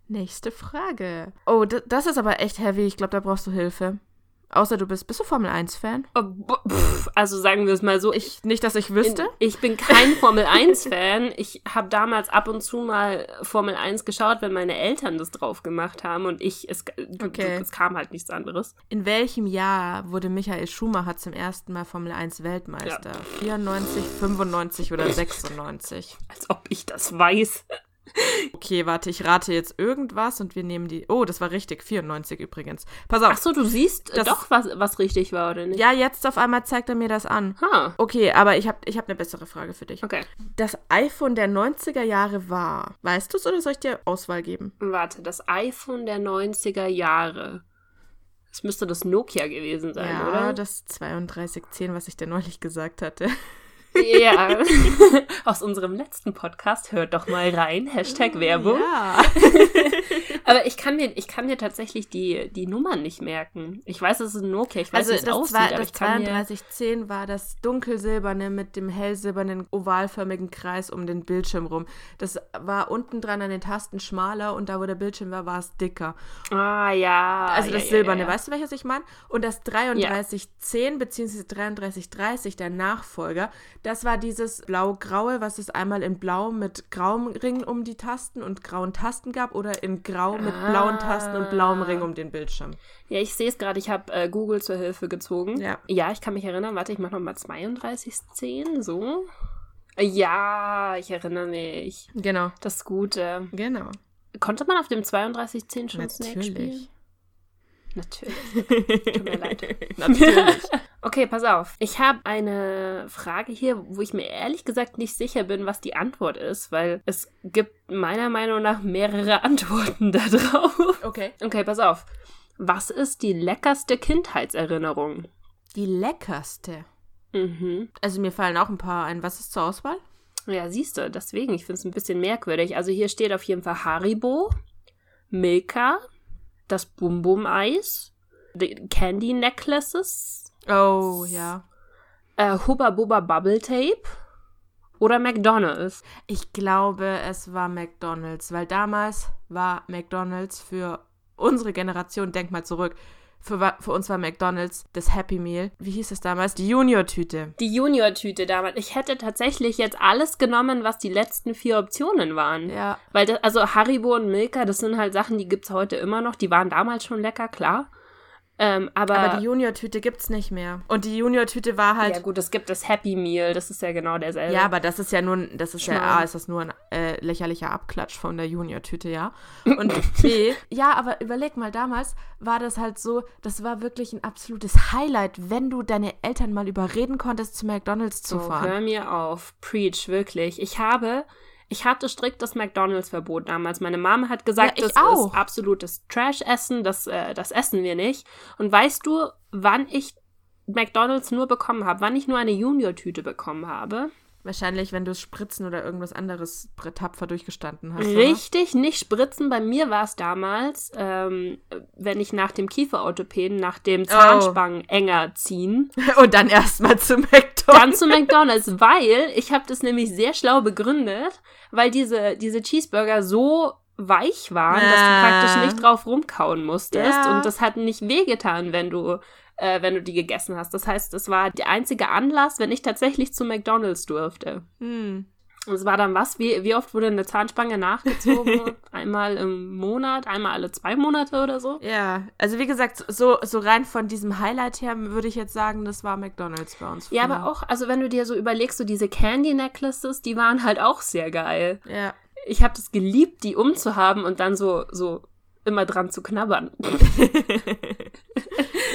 Speaker 2: Nächste Frage. Oh, das ist aber echt heavy. Ich glaube, da brauchst du Hilfe. Außer du bist. Bist du Formel 1-Fan?
Speaker 1: Oh, bo- pff, Also sagen wir es mal so.
Speaker 2: Ich, nicht, dass ich wüsste.
Speaker 1: Ich bin kein Formel 1-Fan. Ich habe damals ab und zu mal Formel 1 geschaut, wenn meine Eltern das drauf gemacht haben und ich, es,
Speaker 2: Okay.
Speaker 1: es kam halt nichts anderes.
Speaker 2: In welchem Jahr wurde Michael Schumacher zum ersten Mal Formel 1 Weltmeister? 94, 95 oder 96?
Speaker 1: Als ob ich das weiß.
Speaker 2: Okay, warte, ich rate jetzt irgendwas und wir nehmen die. Oh, das war richtig. 94 übrigens. Pass auf.
Speaker 1: Ach so, du siehst äh,
Speaker 2: Das-
Speaker 1: doch, was, was richtig war, oder nicht?
Speaker 2: Ja, jetzt auf einmal zeigt er mir das an.
Speaker 1: Ha,
Speaker 2: Okay, aber ich habe ich hab eine bessere Frage für dich.
Speaker 1: okay.
Speaker 2: Das iPhone der 90er Jahre war. Weißt du es oder soll ich dir Auswahl geben?
Speaker 1: Warte, das iPhone der 90er Jahre. Das müsste das Nokia gewesen sein,
Speaker 2: ja,
Speaker 1: oder?
Speaker 2: das 3210, was ich dir neulich gesagt hatte.
Speaker 1: Ja. <laughs> Aus unserem letzten Podcast, hört doch mal rein. Hashtag Werbung.
Speaker 2: Ja. <laughs>
Speaker 1: Aber ich kann mir, ich kann mir tatsächlich die, die Nummern nicht merken. Ich weiß, es ist ein Nokia, ich weiß,
Speaker 2: Also
Speaker 1: wie es aussieht,
Speaker 2: zwei,
Speaker 1: aber
Speaker 2: das
Speaker 1: ich kann mir...
Speaker 2: 3210 war das dunkelsilberne mit dem hellsilbernen ovalförmigen Kreis um den Bildschirm rum. Das war unten dran an den Tasten schmaler und da, wo der Bildschirm war, war es dicker.
Speaker 1: Ah, ja.
Speaker 2: Also
Speaker 1: ja,
Speaker 2: das
Speaker 1: ja,
Speaker 2: silberne,
Speaker 1: ja, ja.
Speaker 2: weißt du, welches ich meine? Und das 3310 bzw. 3330, der Nachfolger, das war dieses blau-graue, was es einmal in blau mit grauem Ring um die Tasten und grauen Tasten gab oder in grau mit blauen Tasten und blauem Ring um den Bildschirm.
Speaker 1: Ja, ich sehe es gerade, ich habe äh, Google zur Hilfe gezogen.
Speaker 2: Ja.
Speaker 1: Ja, ich kann mich erinnern. Warte, ich mache nochmal 3210, so. Ja, ich erinnere mich.
Speaker 2: Genau.
Speaker 1: Das Gute.
Speaker 2: Genau.
Speaker 1: Konnte man auf dem 3210 schon Snake spielen?
Speaker 2: Natürlich. <laughs>
Speaker 1: Tut mir leid.
Speaker 2: Natürlich. <laughs>
Speaker 1: Okay, pass auf. Ich habe eine Frage hier, wo ich mir ehrlich gesagt nicht sicher bin, was die Antwort ist, weil es gibt meiner Meinung nach mehrere <laughs> Antworten da drauf.
Speaker 2: Okay.
Speaker 1: Okay, pass auf. Was ist die leckerste Kindheitserinnerung?
Speaker 2: Die leckerste.
Speaker 1: Mhm.
Speaker 2: Also mir fallen auch ein paar ein. Was ist zur Auswahl?
Speaker 1: Ja, siehst du, deswegen, ich finde es ein bisschen merkwürdig. Also hier steht auf jeden Fall Haribo, Milka, das Bum Bum Eis, die Candy Necklaces,
Speaker 2: Oh, ja.
Speaker 1: äh, Hubba Bubba Bubble Tape oder McDonald's.
Speaker 2: Ich glaube, es war McDonald's, weil damals war McDonald's für unsere Generation, denk mal zurück, für, für uns war McDonald's das Happy Meal. Wie hieß es damals? Die Junior-Tüte.
Speaker 1: Die Junior-Tüte damals. Ich hätte tatsächlich jetzt alles genommen, was die letzten vier Optionen waren.
Speaker 2: Ja.
Speaker 1: Weil, das, also Haribo und Milka, das sind halt Sachen, die gibt's heute immer noch. Die waren damals schon lecker, klar. Ähm, aber,
Speaker 2: Aber die Junior-Tüte gibt's nicht mehr. Und die Junior-Tüte war halt.
Speaker 1: ja gut, es gibt das Happy Meal, das ist ja genau derselbe.
Speaker 2: Ja, aber das ist ja nur, das ist ja,
Speaker 1: Schmarrn.
Speaker 2: A, ist das nur ein äh, lächerlicher Abklatsch von der Junior-Tüte, ja. Und B, <laughs> ja, aber überleg mal, damals war das halt so, das war wirklich ein absolutes Highlight, wenn du deine Eltern mal überreden konntest, zu McDonalds zu
Speaker 1: Oh,
Speaker 2: fahren.
Speaker 1: hör mir auf. Preach, wirklich. Ich habe, ich hatte strikt das McDonalds-Verbot damals. Meine Mama hat gesagt,
Speaker 2: Ja,
Speaker 1: das
Speaker 2: auch.
Speaker 1: ist absolutes Trash-Essen, das, äh, das essen wir nicht. Und weißt du, wann ich McDonalds nur bekommen habe, wann ich nur eine Junior-Tüte bekommen habe?
Speaker 2: Wahrscheinlich, wenn du es Spritzen oder irgendwas anderes tapfer durchgestanden hast. oder?
Speaker 1: Richtig, nicht spritzen. Bei mir war es damals, ähm, wenn ich nach dem Kieferorthopäden, nach dem
Speaker 2: Oh.
Speaker 1: Zahnspangen enger ziehen, <laughs>
Speaker 2: Und dann erstmal zu McDonalds.
Speaker 1: dann zu McDonalds, weil ich habe das nämlich sehr schlau begründet, weil diese, diese Cheeseburger so weich waren, dass du
Speaker 2: Ah.
Speaker 1: praktisch nicht drauf rumkauen musstest
Speaker 2: Ja.
Speaker 1: und das hat nicht wehgetan, wenn du äh, wenn du die gegessen hast. Das heißt, das war der einzige Anlass, wenn ich tatsächlich zu McDonalds durfte.
Speaker 2: Hm.
Speaker 1: Und es war dann was? Wie, wie oft wurde eine Zahnspange nachgezogen? <laughs> einmal im Monat, einmal alle zwei Monate oder so?
Speaker 2: Ja, also wie gesagt, so, so rein von diesem Highlight her würde ich jetzt sagen, das war McDonalds bei uns.
Speaker 1: Ja,
Speaker 2: früher.
Speaker 1: aber auch, also wenn du dir so überlegst, so diese Candy Necklaces, die waren halt auch sehr geil.
Speaker 2: Ja.
Speaker 1: Ich habe das geliebt, die umzuhaben und dann so, so immer dran zu knabbern. <laughs>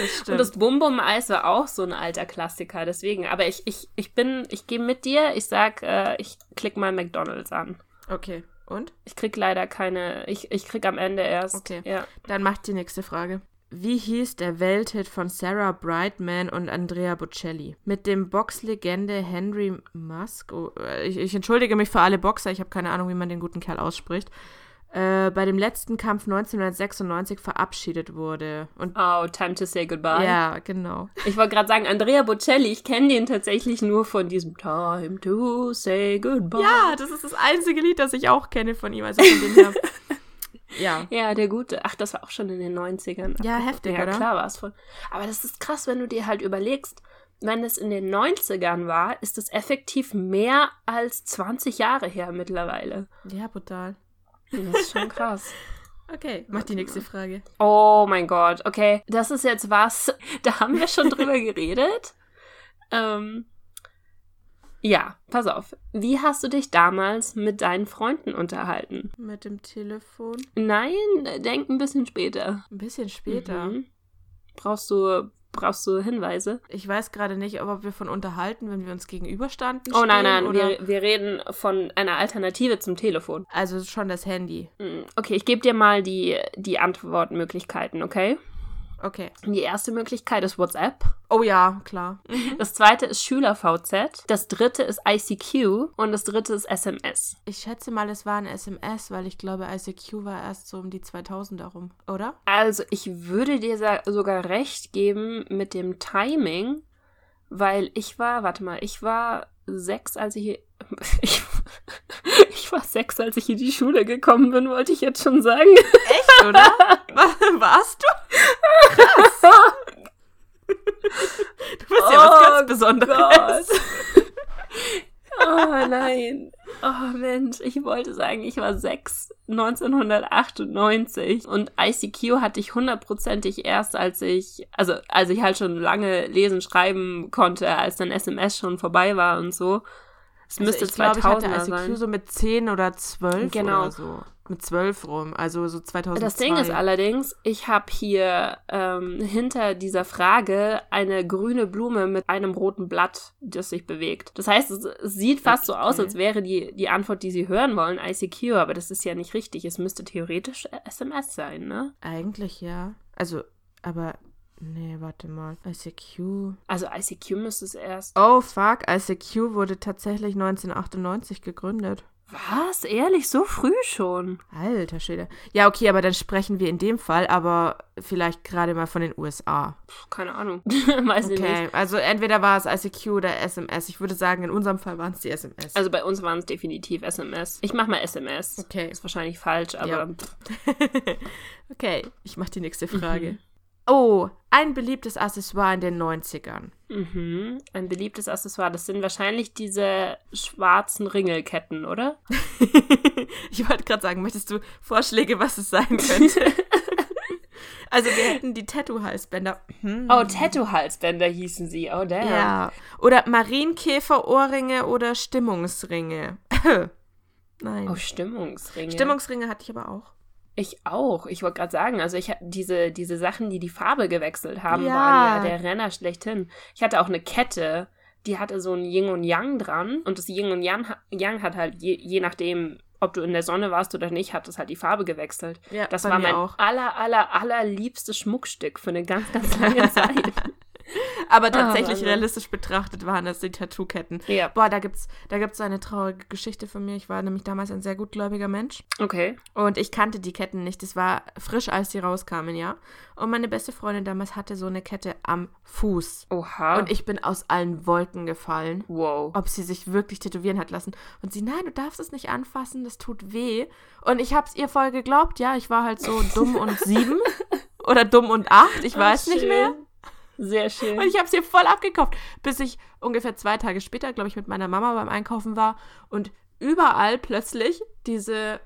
Speaker 2: Das.
Speaker 1: Und das Bum Bum Eis war auch so ein alter Klassiker, deswegen. Aber ich, ich, ich bin, ich gehe mit dir. Ich sag, äh, ich klick mal McDonalds an.
Speaker 2: okay. Und?
Speaker 1: Ich krieg leider keine, ich, ich krieg am Ende erst.
Speaker 2: Okay.
Speaker 1: Ja.
Speaker 2: Dann macht die nächste Frage. Wie hieß der Welthit von Sarah Brightman und Andrea Bocelli? Mit dem Boxlegende Henry Musk. Oh, äh, ich, ich entschuldige mich für alle Boxer, ich habe keine Ahnung, wie man den guten Kerl ausspricht. Äh, bei dem letzten Kampf 1996 verabschiedet wurde. Und
Speaker 1: Oh, Time to Say Goodbye.
Speaker 2: ja, genau.
Speaker 1: Ich wollte gerade sagen, Andrea Bocelli, ich kenne den tatsächlich nur von diesem Time to Say Goodbye.
Speaker 2: Ja, das ist das einzige Lied, das ich auch kenne von ihm. Also von dem her. <laughs> ja.
Speaker 1: Ja, der gute. Ach, das war auch schon in den 90ern.
Speaker 2: Ja, heftig,
Speaker 1: ja,
Speaker 2: oder?
Speaker 1: klar war es voll. Aber das ist krass, wenn du dir halt überlegst, wenn es in den 90ern war, ist es effektiv mehr als 20 Jahre her mittlerweile.
Speaker 2: Ja, brutal.
Speaker 1: Das ist schon krass. <laughs>
Speaker 2: Okay, mach die nächste Frage.
Speaker 1: Oh mein Gott, okay. Das ist jetzt was, <laughs> da haben wir schon <laughs> drüber geredet. Ähm, ja, pass auf. Wie hast du dich damals mit deinen Freunden unterhalten?
Speaker 2: Mit dem Telefon.
Speaker 1: Nein, denk ein bisschen später.
Speaker 2: Ein bisschen später.
Speaker 1: Mhm. Brauchst du, brauchst du Hinweise?
Speaker 2: Ich weiß gerade nicht, ob wir von unterhalten, wenn wir uns gegenüberstanden.
Speaker 1: Oh nein, nein,
Speaker 2: oder?
Speaker 1: wir, wir reden von einer Alternative zum Telefon.
Speaker 2: Also schon das Handy.
Speaker 1: Mm, Okay, ich gebe dir mal die, die Antwortmöglichkeiten, okay?
Speaker 2: Okay.
Speaker 1: Die erste Möglichkeit ist WhatsApp.
Speaker 2: Oh ja, klar.
Speaker 1: Das zweite ist SchülerVZ. Das dritte ist ICQ. Und das dritte ist SMS.
Speaker 2: Ich schätze mal, es war ein SMS, weil ich glaube, ICQ war erst so um die 2000er rum, oder?
Speaker 1: Also, ich würde dir sogar recht geben mit dem Timing, weil ich war, warte mal, ich war sechs, als ich. <laughs> Ich, ich war sechs, als ich in die Schule gekommen bin, wollte ich jetzt schon sagen.
Speaker 2: Echt, oder? <laughs> Warst du? Du bist ja was
Speaker 1: Oh
Speaker 2: ganz Besonderes.
Speaker 1: Gott. oh nein. Oh Mensch, ich wollte sagen, ich war sechs 1998 und ICQ hatte ich hundertprozentig erst, als ich, also als ich halt schon lange lesen, schreiben konnte, als dann SMS schon vorbei war und so. Es müsste
Speaker 2: also ich glaube, ich
Speaker 1: 2000er
Speaker 2: hatte ICQ
Speaker 1: sein.
Speaker 2: so mit 10 oder 12
Speaker 1: Genau.
Speaker 2: oder so. Mit 12 rum, also so 2002.
Speaker 1: Das Ding ist allerdings, ich habe hier ähm, hinter dieser Frage eine grüne Blume mit einem roten Blatt, das sich bewegt. Das heißt, es, sieht fast so aus,
Speaker 2: Okay.
Speaker 1: als wäre die, die Antwort, die Sie hören wollen, ICQ, aber das ist ja nicht richtig. Es müsste theoretisch SMS sein, ne?
Speaker 2: Eigentlich ja. Also, aber, nee, warte mal. ICQ.
Speaker 1: Also ICQ müsste es erst.
Speaker 2: Oh, fuck, ICQ wurde tatsächlich 1998 gegründet.
Speaker 1: Was? Ehrlich? So früh schon?
Speaker 2: Alter Schwede. Ja, okay, aber dann sprechen wir in dem Fall aber vielleicht gerade mal von den USA.
Speaker 1: Puh, keine Ahnung. <laughs> Weiß ich nicht.
Speaker 2: Okay, also entweder war es ICQ oder SMS. Ich würde sagen, in unserem Fall waren es die SMS.
Speaker 1: Also bei uns waren es definitiv SMS. Ich mach mal SMS.
Speaker 2: Okay.
Speaker 1: Ist wahrscheinlich falsch, aber
Speaker 2: Ja. <laughs> okay, ich mache die nächste Frage. <laughs> Oh, ein beliebtes Accessoire in den 90ern.
Speaker 1: Mhm. Ein beliebtes Accessoire. Das sind wahrscheinlich diese schwarzen Ringelketten, oder? <laughs>
Speaker 2: ich wollte gerade sagen, möchtest du Vorschläge, was es sein könnte? <laughs> also wir hätten die Tattoo-Halsbänder. Hm.
Speaker 1: Oh, Tattoo-Halsbänder hießen sie. Oh, damn.
Speaker 2: Ja. Oder Marienkäfer-Ohrringe oder Stimmungsringe. <laughs> Nein.
Speaker 1: Oh, Stimmungsringe.
Speaker 2: Stimmungsringe hatte ich aber auch.
Speaker 1: Ich auch. Ich wollte gerade sagen, also ich hatte diese, diese Sachen, die die Farbe gewechselt haben,
Speaker 2: Ja.
Speaker 1: waren ja der Renner schlechthin. Ich hatte auch eine Kette, die hatte so ein Yin und Yang dran. Und das Yin und Yang, Yang hat halt, je, je nachdem, ob du in der Sonne warst oder nicht, hat es halt die Farbe gewechselt.
Speaker 2: Ja,
Speaker 1: Das war mein
Speaker 2: auch.
Speaker 1: aller, aller, allerliebstes Schmuckstück für eine ganz, ganz lange <laughs> Zeit. <laughs>
Speaker 2: Aber tatsächlich
Speaker 1: Wahnsinn.
Speaker 2: realistisch betrachtet waren das die Tattoo-Ketten.
Speaker 1: ja,
Speaker 2: Boah, da gibt's, da gibt's eine traurige Geschichte von mir. Ich war nämlich damals ein sehr gutgläubiger Mensch.
Speaker 1: okay.
Speaker 2: Und ich kannte die Ketten nicht. Das war frisch, als die rauskamen, ja. Und meine beste Freundin damals hatte so eine Kette am Fuß.
Speaker 1: Oha.
Speaker 2: Und ich bin aus allen Wolken gefallen.
Speaker 1: wow.
Speaker 2: Ob sie sich wirklich tätowieren hat lassen. Und sie, nein, du darfst es nicht anfassen, das tut weh. Und ich hab's ihr voll geglaubt, ja. Ich war halt so dumm und sieben. <laughs> Oder dumm und acht, ich weiß
Speaker 1: Ach,
Speaker 2: nicht
Speaker 1: schön.
Speaker 2: mehr.
Speaker 1: Sehr schön.
Speaker 2: Und ich habe es ihr voll abgekauft, bis ich ungefähr zwei Tage später, glaube ich, mit meiner Mama beim Einkaufen war und überall plötzlich diese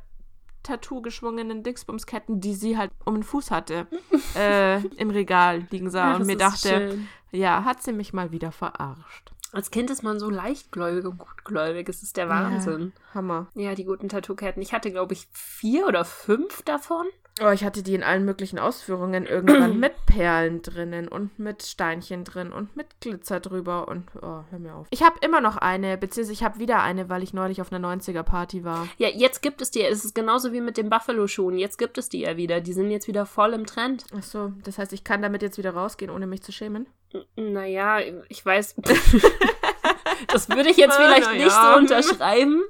Speaker 2: Tattoo geschwungenen Dingsbumsketten, die sie halt um den Fuß hatte, <laughs> äh, im Regal liegen sah
Speaker 1: Ach,
Speaker 2: und mir dachte,
Speaker 1: schön.
Speaker 2: ja, hat sie mich mal wieder verarscht.
Speaker 1: Als Kind ist man so leichtgläubig und gutgläubig. Es ist der Wahnsinn.
Speaker 2: Ja, Hammer.
Speaker 1: Ja, die guten Tattoo-Ketten. Ich hatte, glaube ich, vier oder fünf davon.
Speaker 2: Oh, ich hatte die in allen möglichen Ausführungen irgendwann <clears throat> mit Perlen drinnen und mit Steinchen drin und mit Glitzer drüber und oh, hör mir auf. Ich habe immer noch eine, beziehungsweise ich habe wieder eine, weil ich neulich auf einer 90er-Party war.
Speaker 1: Ja, jetzt gibt es die. Es ist genauso wie mit den Buffalo-Schuhen. Jetzt gibt es die ja wieder. Die sind jetzt wieder voll im Trend.
Speaker 2: Ach so, das heißt, ich kann damit jetzt wieder rausgehen, ohne mich zu schämen?
Speaker 1: N- Naja, ich weiß. <laughs> <laughs> Das würde ich jetzt
Speaker 2: Ah,
Speaker 1: vielleicht
Speaker 2: na
Speaker 1: nicht
Speaker 2: ja.
Speaker 1: so unterschreiben.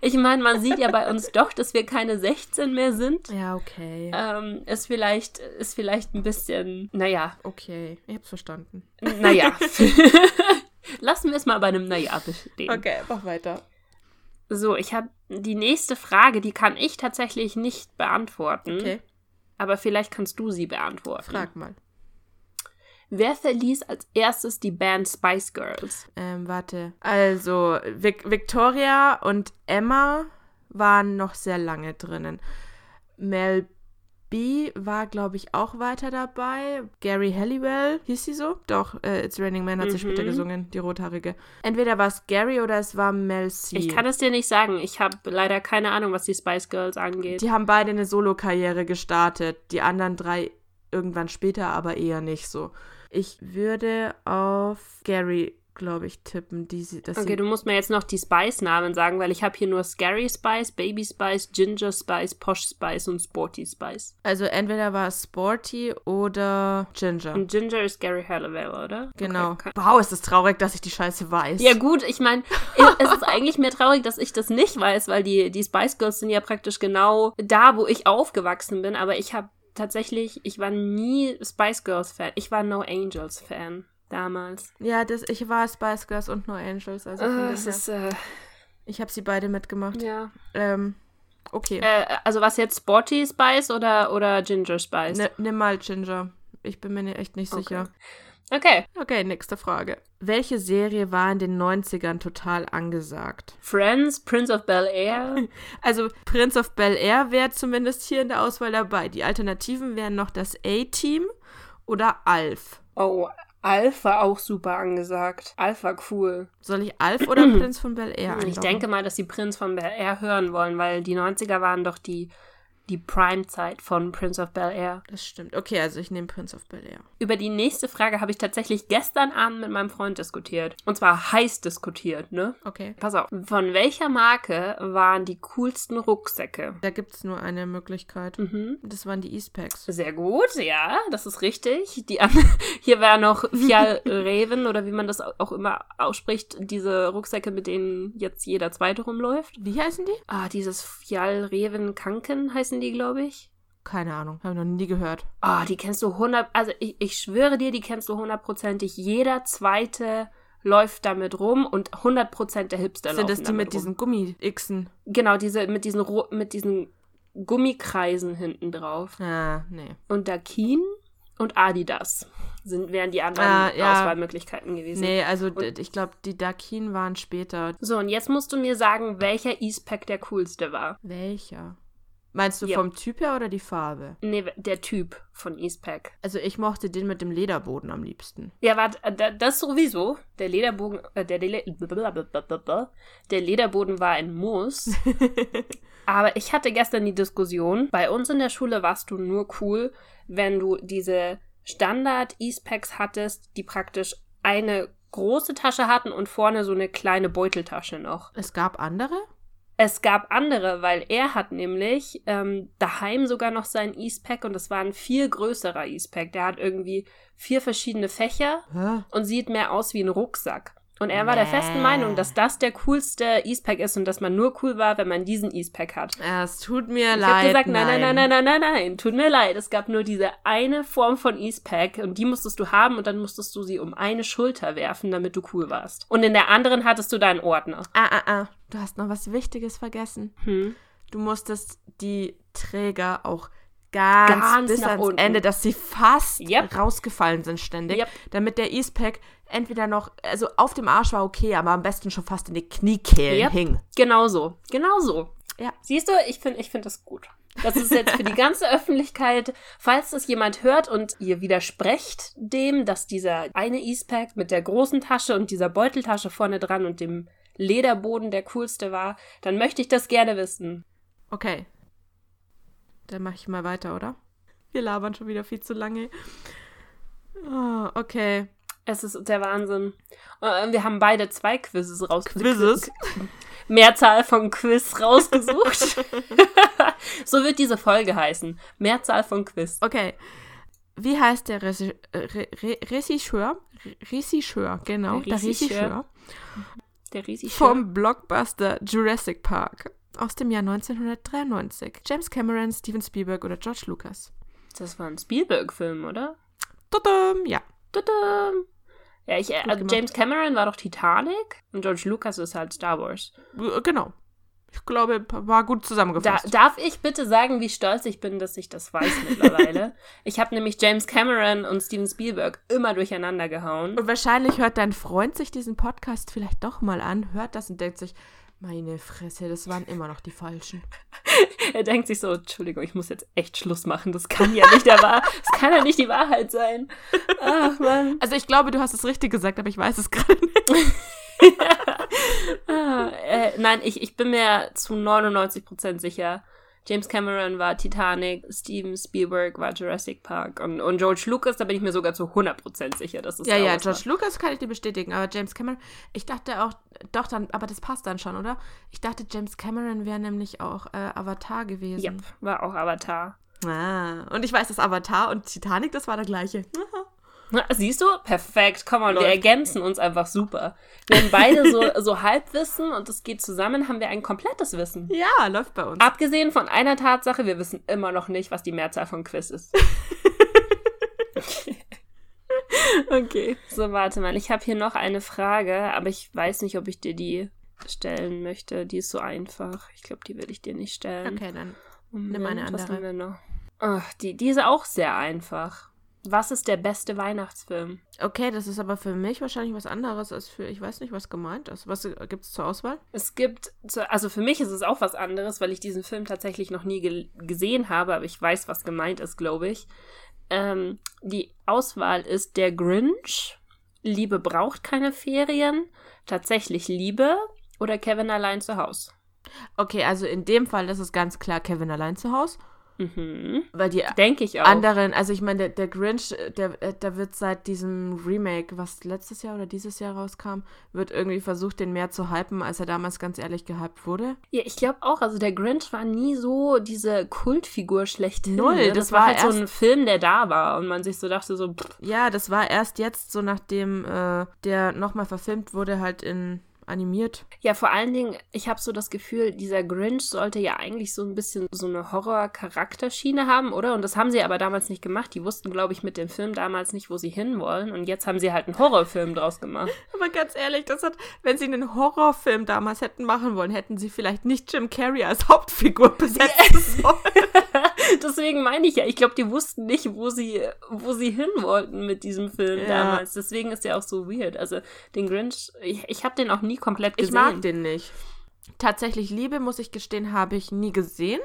Speaker 1: Ich meine, man sieht ja bei uns doch, dass wir keine 16 mehr sind.
Speaker 2: Ja, okay.
Speaker 1: Ähm, ist vielleicht, ist vielleicht ein bisschen, naja,
Speaker 2: Okay, ich hab's verstanden.
Speaker 1: naja. <laughs> <laughs> Lassen wir es mal bei einem Naja bestehen.
Speaker 2: Okay, mach weiter.
Speaker 1: So, ich habe die nächste Frage, die kann ich tatsächlich nicht beantworten.
Speaker 2: Okay,
Speaker 1: Aber vielleicht kannst du sie beantworten.
Speaker 2: frag mal.
Speaker 1: Wer verließ als erstes die Band Spice Girls?
Speaker 2: Ähm, warte. Also, Vic Victoria und Emma waren noch sehr lange drinnen. Mel B war, glaube ich, auch weiter dabei. Gary Halliwell, hieß sie so? Doch, äh, It's Raining Man hat sie
Speaker 1: Mhm.
Speaker 2: später gesungen, die rothaarige. Entweder war es Gary oder es war Mel C.
Speaker 1: Ich kann es dir nicht sagen. Ich habe leider keine Ahnung, was die Spice Girls angeht.
Speaker 2: die haben beide eine Solo-Karriere gestartet. Die anderen drei irgendwann später, aber eher nicht so. Ich würde auf Gary, glaube ich, tippen. Die, dass
Speaker 1: Okay, du musst mir jetzt noch die Spice-Namen sagen, weil ich habe hier nur Scary Spice, Baby Spice, Ginger Spice, Posh Spice und Sporty Spice.
Speaker 2: Also entweder war es Sporty oder Ginger.
Speaker 1: Und Ginger ist Gary Halliwell, oder?
Speaker 2: Genau.
Speaker 1: Okay,
Speaker 2: Wow, ist es traurig, dass ich die Scheiße weiß.
Speaker 1: Ja gut, ich meine, <laughs> es ist eigentlich mehr traurig, dass ich das nicht weiß, weil die, die Spice Girls sind ja praktisch genau da, wo ich aufgewachsen bin, aber ich habe tatsächlich, ich war nie Spice Girls Fan. Ich war No Angels Fan damals.
Speaker 2: Ja, das, ich war Spice Girls und No Angels. Also dem
Speaker 1: es
Speaker 2: her.
Speaker 1: ist, äh,
Speaker 2: ich habe sie beide mitgemacht.
Speaker 1: ja.
Speaker 2: Ähm, okay.
Speaker 1: Äh, also was jetzt Sporty Spice oder, oder Ginger Spice?
Speaker 2: N nimm mal Ginger. Ich bin mir ne- echt nicht
Speaker 1: Okay.
Speaker 2: sicher.
Speaker 1: Okay.
Speaker 2: Okay, nächste Frage. Welche Serie war in den 90ern total angesagt?
Speaker 1: Friends, Prince of Bel Air. <laughs>
Speaker 2: Also Prince of Bel Air wäre zumindest hier in der Auswahl dabei. Die Alternativen wären noch das A-Team oder Alf.
Speaker 1: Oh, Alf war auch super angesagt. Alf war cool.
Speaker 2: Soll ich Alf oder <clears throat> Prinz von Bel Air
Speaker 1: Ich
Speaker 2: einloggen?
Speaker 1: denke mal, dass die Prince von Bel Air hören wollen, weil die 90er waren doch die, die Prime-Zeit von Prince of Bel Air.
Speaker 2: Das stimmt. Okay, also ich nehme Prince of Bel Air.
Speaker 1: Über die nächste Frage habe ich tatsächlich gestern Abend mit meinem Freund diskutiert. Und zwar heiß diskutiert, ne?
Speaker 2: Okay.
Speaker 1: Pass auf. Von welcher Marke waren die coolsten Rucksäcke?
Speaker 2: Da gibt es nur eine Möglichkeit.
Speaker 1: Mhm.
Speaker 2: Das waren die Eastpacks.
Speaker 1: Sehr gut, ja, das ist richtig. Die <laughs> hier war noch Fjall <laughs> Raven oder wie man das auch immer ausspricht, diese Rucksäcke, mit denen jetzt jeder Zweite rumläuft.
Speaker 2: Wie heißen die?
Speaker 1: Ah, dieses Fjall Raven Kanken heißen die, glaube ich.
Speaker 2: Keine Ahnung. Habe noch nie gehört.
Speaker 1: Ah, die kennst du 100, also ich, ich schwöre dir, die kennst du hundertprozentig. Jeder Zweite läuft damit rum und 100% der Hipster
Speaker 2: Sind das die mit
Speaker 1: rum.
Speaker 2: diesen Gummi-Xen?
Speaker 1: Genau, diese, mit diesen, mit diesen Gummikreisen hinten drauf.
Speaker 2: Ah, nee.
Speaker 1: Und Dakin und Adidas sind, wären die anderen
Speaker 2: Ah, ja.
Speaker 1: Auswahlmöglichkeiten gewesen.
Speaker 2: Nee, also d- ich glaube, die Dakin waren später.
Speaker 1: So, und jetzt musst du mir sagen, welcher Eastpack der coolste war.
Speaker 2: Welcher? Meinst du
Speaker 1: Ja.
Speaker 2: vom Typ her oder die Farbe?
Speaker 1: Nee, der Typ von Eastpack.
Speaker 2: Also ich mochte den mit dem Lederboden am liebsten.
Speaker 1: Ja, warte, äh, da- das sowieso. Der Lederbogen, äh, der, Le der Lederboden war in Moos. <laughs> Aber ich hatte gestern die Diskussion, bei uns in der Schule warst du nur cool, wenn du diese Standard Eastpacks hattest, die praktisch eine große Tasche hatten und vorne so eine kleine Beuteltasche noch.
Speaker 2: Es gab andere?
Speaker 1: Es gab andere, weil er hat nämlich ähm, daheim sogar noch seinen Eastpack und das war ein viel größerer Eastpack. Der hat irgendwie vier verschiedene Fächer
Speaker 2: Hä?
Speaker 1: und sieht mehr aus wie ein Rucksack. Und er war der festen. Meinung, dass das der coolste Eastpack ist und dass man nur cool war, wenn man diesen Eastpack hat.
Speaker 2: Es tut mir
Speaker 1: Ich
Speaker 2: leid.
Speaker 1: habe gesagt, nein, nein, nein, nein, nein, nein, nein, tut mir leid. Es gab nur diese eine Form von Eastpack und die musstest du haben und dann musstest du sie um eine Schulter werfen, damit du cool warst. Und in der anderen hattest du deinen Ordner.
Speaker 2: Ah, ah, ah. Du hast noch was Wichtiges vergessen.
Speaker 1: Hm.
Speaker 2: Du musstest die Träger auch ganz,
Speaker 1: Ganz
Speaker 2: bis ans
Speaker 1: unten.
Speaker 2: Ende, dass sie fast
Speaker 1: Yep.
Speaker 2: rausgefallen sind ständig,
Speaker 1: Yep.
Speaker 2: damit der Eastpack entweder noch, also auf dem Arsch war okay, aber am besten schon fast in die Kniekehlen
Speaker 1: Yep.
Speaker 2: hing.
Speaker 1: Genau so. Genau so.
Speaker 2: Ja.
Speaker 1: Siehst du, ich finde ich find das gut. Das ist jetzt für die ganze Öffentlichkeit, falls das jemand hört und ihr widersprecht dem, dass dieser eine Eastpack mit der großen Tasche und dieser Beuteltasche vorne dran und dem Lederboden der coolste war, dann möchte ich das gerne wissen.
Speaker 2: Okay. Dann mache ich mal weiter, oder? Wir labern schon wieder viel zu lange. Ah, okay.
Speaker 1: Es ist der Wahnsinn. Äh, Wir haben beide zwei Quizzes rausgesucht.
Speaker 2: Quizzes? <laughs>
Speaker 1: Mehrzahl von Quiz rausgesucht. <laughs> so wird diese Folge heißen. Mehrzahl von Quiz.
Speaker 2: Okay. Wie heißt der Regisseur? Regisseur, genau.
Speaker 1: Der
Speaker 2: Regisseur
Speaker 1: Der riesig
Speaker 2: vom Blockbuster Jurassic Park aus dem Jahr 1993. James Cameron, Steven Spielberg oder George Lucas?
Speaker 1: Das war ein Spielberg-Film, oder?
Speaker 2: Tudum, ja.
Speaker 1: Tudum. Ja, ich,
Speaker 2: gemacht.
Speaker 1: James Cameron war doch Titanic und George Lucas ist halt Star Wars.
Speaker 2: Äh, Genau. Ich glaube, war gut
Speaker 1: Da,
Speaker 2: zusammengefasst.
Speaker 1: darf ich bitte sagen, wie stolz ich bin, dass ich das weiß <laughs> mittlerweile? ich habe nämlich James Cameron und Steven Spielberg immer durcheinander gehauen.
Speaker 2: und wahrscheinlich hört dein Freund sich diesen Podcast vielleicht doch mal an, hört das und denkt sich, meine Fresse, das waren immer noch die falschen. <laughs>
Speaker 1: Er denkt sich so, Entschuldigung, ich muss jetzt echt Schluss machen. Das kann ja nicht der Wahr das kann ja nicht die Wahrheit sein. Ach Mann.
Speaker 2: Also ich glaube, du hast es richtig gesagt, aber ich weiß es gerade nicht. <laughs>
Speaker 1: Ah, äh, nein, ich, ich bin mir zu 99% sicher. James Cameron war Titanic, Steven Spielberg war Jurassic Park und, und George Lucas, da bin ich mir sogar zu 100% sicher, dass es
Speaker 2: Ja,
Speaker 1: Star
Speaker 2: ja,
Speaker 1: Wars
Speaker 2: George Lucas kann ich dir bestätigen, aber James Cameron, ich dachte auch, doch dann, aber das passt dann schon, oder? Ich dachte, James Cameron wäre nämlich auch äh, Avatar
Speaker 1: war.
Speaker 2: gewesen.
Speaker 1: Yep, war auch Avatar.
Speaker 2: Ah, und ich weiß, dass Avatar und Titanic, das war der gleiche. <laughs>
Speaker 1: Na, Siehst du? Perfekt. Komm mal, wir ergänzen uns einfach super. Wir haben beide so, <laughs> so Halbwissen und es geht zusammen, haben wir ein komplettes Wissen.
Speaker 2: Ja, läuft bei uns.
Speaker 1: Abgesehen von einer Tatsache, wir wissen immer noch nicht, was die Mehrzahl von Quiz ist. <laughs> okay. So, warte mal. Ich habe hier noch eine Frage, aber ich weiß nicht, ob ich dir die stellen möchte. Die ist so einfach. Ich glaube, die will ich dir nicht stellen.
Speaker 2: Okay, dann.
Speaker 1: Moment,
Speaker 2: nimm eine
Speaker 1: was
Speaker 2: andere.
Speaker 1: haben wir noch? Ach, die, die ist auch sehr einfach. Was ist der beste Weihnachtsfilm?
Speaker 2: Okay, das ist aber für mich wahrscheinlich was anderes als für, ich weiß nicht, was gemeint ist. Was gibt es zur Auswahl?
Speaker 1: Es gibt, also für mich ist es auch was anderes, weil ich diesen Film tatsächlich noch nie ge gesehen habe, aber ich weiß, was gemeint ist, glaube ich. Ähm, die Auswahl ist Der Grinch, Liebe braucht keine Ferien, tatsächlich Liebe oder Kevin allein zu Haus.
Speaker 2: Okay, also in dem Fall ist es ganz klar Kevin allein zu Hause,
Speaker 1: Mhm.
Speaker 2: weil die
Speaker 1: Denke ich auch.
Speaker 2: anderen, also ich meine, der, der Grinch, der, äh, der wird seit diesem Remake, was letztes Jahr oder dieses Jahr rauskam, wird irgendwie versucht, den mehr zu hypen, als er damals ganz ehrlich gehypt wurde.
Speaker 1: Ja, ich glaube auch, also der Grinch war nie so diese Kultfigur schlechthin.
Speaker 2: Null,
Speaker 1: ne?
Speaker 2: das
Speaker 1: das war
Speaker 2: war
Speaker 1: halt so ein Film, der da war und man sich so dachte so, pff,
Speaker 2: Ja, das war erst jetzt, so nachdem äh, der nochmal verfilmt wurde, halt in animiert.
Speaker 1: Ja, vor allen Dingen, ich habe so das Gefühl, dieser Grinch sollte ja eigentlich so ein bisschen so eine Horror-Charakterschiene haben, oder? Und das haben sie aber damals nicht gemacht. Die wussten, glaube ich, mit dem Film damals nicht, wo sie hinwollen. Und jetzt haben sie halt einen Horrorfilm draus gemacht. <laughs>
Speaker 2: Aber ganz ehrlich, das hat, wenn sie einen Horrorfilm damals hätten machen wollen, hätten sie vielleicht nicht Jim Carrey als Hauptfigur <laughs> besetzen sollen. <laughs> <laughs>
Speaker 1: Deswegen meine ich ja, ich glaube, die wussten nicht, wo sie, wo sie hin wollten mit diesem Film
Speaker 2: Ja.
Speaker 1: damals. Deswegen ist der auch so weird. Also den Grinch, ich, ich habe den auch nie komplett
Speaker 2: Ich
Speaker 1: gesehen.
Speaker 2: mag den nicht. Tatsächlich Liebe, muss ich gestehen, habe ich nie gesehen.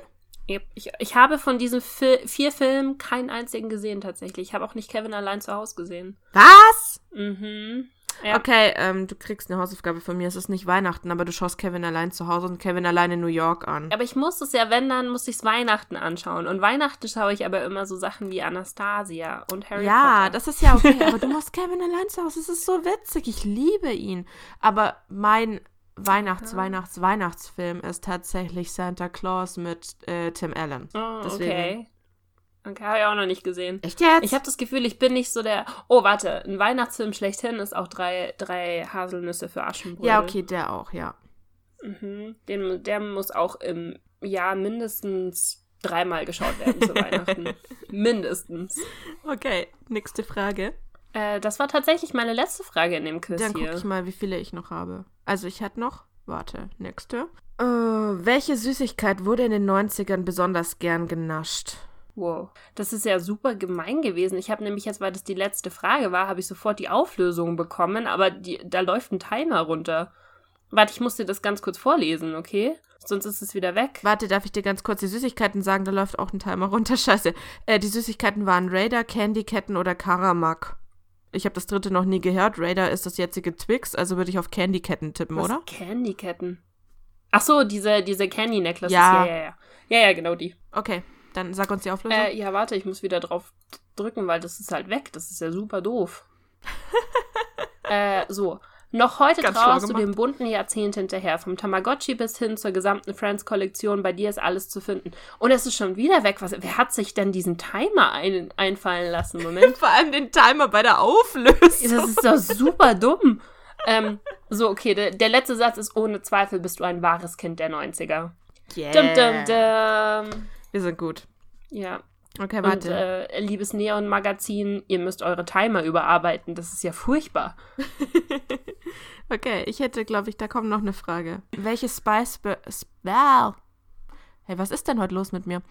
Speaker 1: Ich, ich, ich habe von diesen Fil vier Filmen keinen einzigen gesehen tatsächlich. Ich habe auch nicht Kevin allein zu Hause gesehen.
Speaker 2: Was?
Speaker 1: Mhm. Ja.
Speaker 2: Okay, ähm, du kriegst eine Hausaufgabe von mir. Es ist nicht Weihnachten, aber du schaust Kevin allein zu Hause und Kevin allein in New York an.
Speaker 1: Aber ich muss es ja, wenn, dann muss ich es Weihnachten anschauen. Und Weihnachten schaue ich aber immer so Sachen wie Anastasia und Harry
Speaker 2: ja,
Speaker 1: Potter.
Speaker 2: das ist ja okay, aber du <laughs> machst Kevin allein zu Hause. Es ist so witzig. Ich liebe ihn. Aber mein Weihnachts-, Weihnachts-, Weihnachtsfilm ist tatsächlich Santa Claus mit äh, Tim Allen.
Speaker 1: Oh,
Speaker 2: deswegen.
Speaker 1: okay. Okay, habe ich auch noch nicht gesehen.
Speaker 2: Echt jetzt?
Speaker 1: Ich habe das Gefühl, ich bin nicht so der. Oh, warte, ein Weihnachtsfilm schlechthin ist auch drei, drei Haselnüsse für Aschenbrödel.
Speaker 2: ja, okay, der auch, ja.
Speaker 1: Mhm. Den, der muss auch im Jahr mindestens dreimal geschaut werden zu <laughs> Weihnachten. mindestens.
Speaker 2: Okay, nächste Frage.
Speaker 1: Äh, das war tatsächlich meine letzte Frage in dem Quiz
Speaker 2: Dann gucke ich mal, wie viele ich noch habe. Also ich hatte noch, warte, nächste. Äh, welche Süßigkeit wurde in den 90ern besonders gern genascht?
Speaker 1: Wow. Das ist ja super gemein gewesen. Ich habe nämlich jetzt, weil das die letzte Frage war, habe ich sofort die Auflösung bekommen, aber die, da läuft ein Timer runter. Warte, ich muss dir das ganz kurz vorlesen, okay? Sonst ist es wieder weg.
Speaker 2: Warte, darf ich dir ganz kurz die Süßigkeiten sagen? Da läuft auch ein Timer runter. <laughs> Scheiße. Äh, die Süßigkeiten waren Raider, Candyketten oder Karamak. Ich habe das dritte noch nie gehört. Raider ist das jetzige Twix, also würde ich auf Candyketten tippen,
Speaker 1: Was?
Speaker 2: oder?
Speaker 1: Candyketten. Ach so, diese, diese Candy Necklaces.
Speaker 2: Ja.
Speaker 1: Ja, ja, ja. Ja, ja, genau die.
Speaker 2: Okay, dann sag uns die Auflösung.
Speaker 1: Äh, ja, warte, ich muss wieder drauf drücken, weil das ist halt weg. Das ist ja super doof. <laughs> äh, so. Noch heute
Speaker 2: Ganz
Speaker 1: trauerst du dem bunten Jahrzehnt hinterher. Vom Tamagotchi bis hin zur gesamten Friends-Kollektion. Bei dir ist alles zu finden. Und es ist schon wieder weg. Was, wer hat sich denn diesen Timer ein, einfallen lassen? Moment. <laughs>
Speaker 2: Vor allem den Timer bei der Auflösung.
Speaker 1: Das ist doch super dumm. Ähm, so, okay, der, der letzte Satz ist, ohne Zweifel bist du ein wahres Kind der 90er.
Speaker 2: Yeah.
Speaker 1: Dum, dum, dum.
Speaker 2: Wir sind gut.
Speaker 1: Ja.
Speaker 2: Okay,
Speaker 1: Und
Speaker 2: warte.
Speaker 1: äh, liebes Neon-Magazin, ihr müsst eure Timer überarbeiten. Das ist ja furchtbar. <laughs>
Speaker 2: Okay, ich hätte, glaube ich, da kommt noch eine Frage. Welches Spice... Sp- Hey, was ist denn heute los mit mir?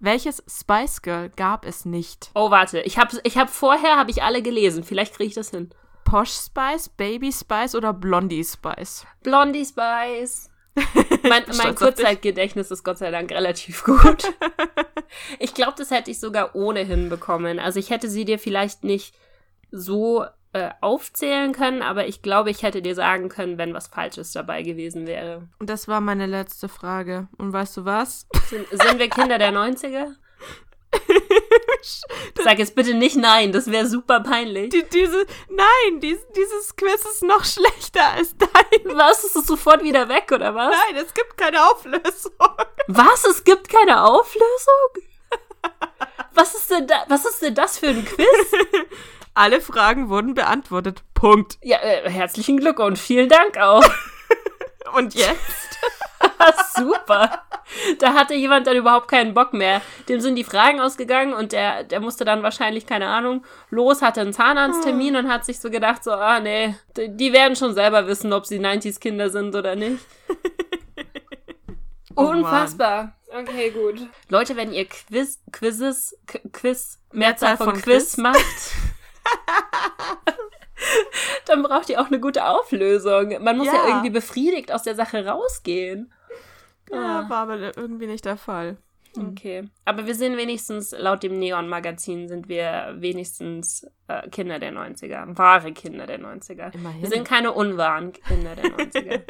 Speaker 2: Welches Spice Girl gab es nicht?
Speaker 1: Oh, warte. Ich habe ich hab vorher habe ich alle gelesen. Vielleicht kriege ich das hin.
Speaker 2: Posh Spice, Baby Spice oder Blondie Spice?
Speaker 1: Blondie Spice. <laughs> Mein, mein. Kurzzeitgedächtnis ist Gott sei Dank relativ gut. <laughs> ich glaube, das hätte ich sogar ohnehin bekommen. Also ich hätte sie dir vielleicht nicht so äh, aufzählen können, aber ich glaube, ich hätte dir sagen können, wenn was Falsches dabei gewesen wäre.
Speaker 2: Und das war meine letzte Frage. Und weißt du was?
Speaker 1: Sind, sind wir Kinder der 90er? Sag jetzt bitte nicht nein, das wäre super peinlich.
Speaker 2: Die, diese, nein, dies, dieses Quiz ist noch schlechter als dein.
Speaker 1: Was? Ist es sofort wieder weg, oder was?
Speaker 2: Nein, es gibt keine Auflösung.
Speaker 1: Was? Es gibt keine Auflösung? Was ist denn da, was ist denn das für ein Quiz? <laughs>
Speaker 2: Alle Fragen wurden beantwortet. Punkt.
Speaker 1: Ja, äh, herzlichen Glückwunsch. Vielen Dank auch. <laughs>
Speaker 2: Und jetzt? <laughs>
Speaker 1: Super. <laughs> Da hatte jemand dann überhaupt keinen Bock mehr. Dem sind die Fragen ausgegangen und der, der musste dann wahrscheinlich, keine Ahnung, los, hatte einen Zahnarzttermin und hat sich so gedacht, so, ah nee, die, werden schon selber wissen, ob sie 90s-Kinder sind oder nicht. <laughs>
Speaker 2: Oh Mann.
Speaker 1: Unfassbar. Okay, gut. Leute, wenn ihr Quiz, Quizzes, Qu- Quiz, Mehrzahl von,
Speaker 2: von
Speaker 1: Quiz,
Speaker 2: Quiz.
Speaker 1: macht, <laughs> dann braucht ihr auch eine gute Auflösung. Man muss ja,
Speaker 2: Ja.
Speaker 1: irgendwie befriedigt aus der Sache rausgehen.
Speaker 2: Ja, war aber irgendwie nicht der Fall.
Speaker 1: Okay. Aber wir sind wenigstens, laut dem Neon-Magazin, sind wir wenigstens äh, Kinder der 90er. Wahre Kinder der 90er.
Speaker 2: Immerhin.
Speaker 1: Wir sind keine unwahren Kinder der 90er.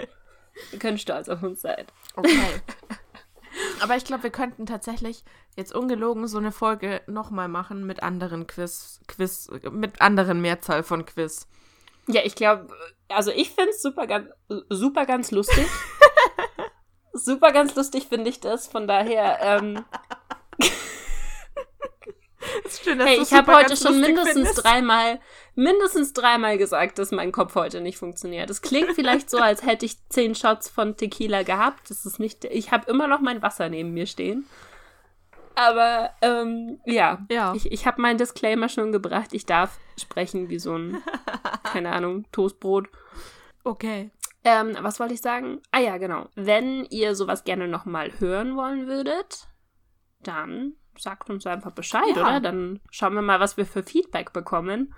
Speaker 1: wir können stolz auf uns sein.
Speaker 2: Okay. <laughs> Aber ich glaube, wir könnten tatsächlich jetzt ungelogen so eine Folge nochmal machen mit anderen Quiz, Quiz, mit anderen Mehrzahl von Quiz.
Speaker 1: Ja, ich glaube, also ich finde es super ganz, super ganz lustig. <laughs> super ganz lustig finde ich das. Von daher, ähm,
Speaker 2: Ist schön, dass
Speaker 1: hey, ich habe heute schon mindestens
Speaker 2: findest.
Speaker 1: dreimal, mindestens dreimal gesagt, dass mein Kopf heute nicht funktioniert. Es klingt vielleicht so, als hätte ich zehn Shots von Tequila gehabt. Das ist nicht, ich habe immer noch mein Wasser neben mir stehen. Aber ähm, ja,
Speaker 2: Ja.
Speaker 1: ich, ich habe meinen Disclaimer schon gebracht. Ich darf sprechen wie so ein, keine Ahnung, Toastbrot.
Speaker 2: Okay.
Speaker 1: Ähm, was wollte ich sagen? Ah ja, genau. Wenn ihr sowas gerne nochmal hören wollen würdet, dann sagt uns einfach Bescheid,
Speaker 2: Ja.
Speaker 1: oder? Dann schauen wir mal, was wir für Feedback bekommen.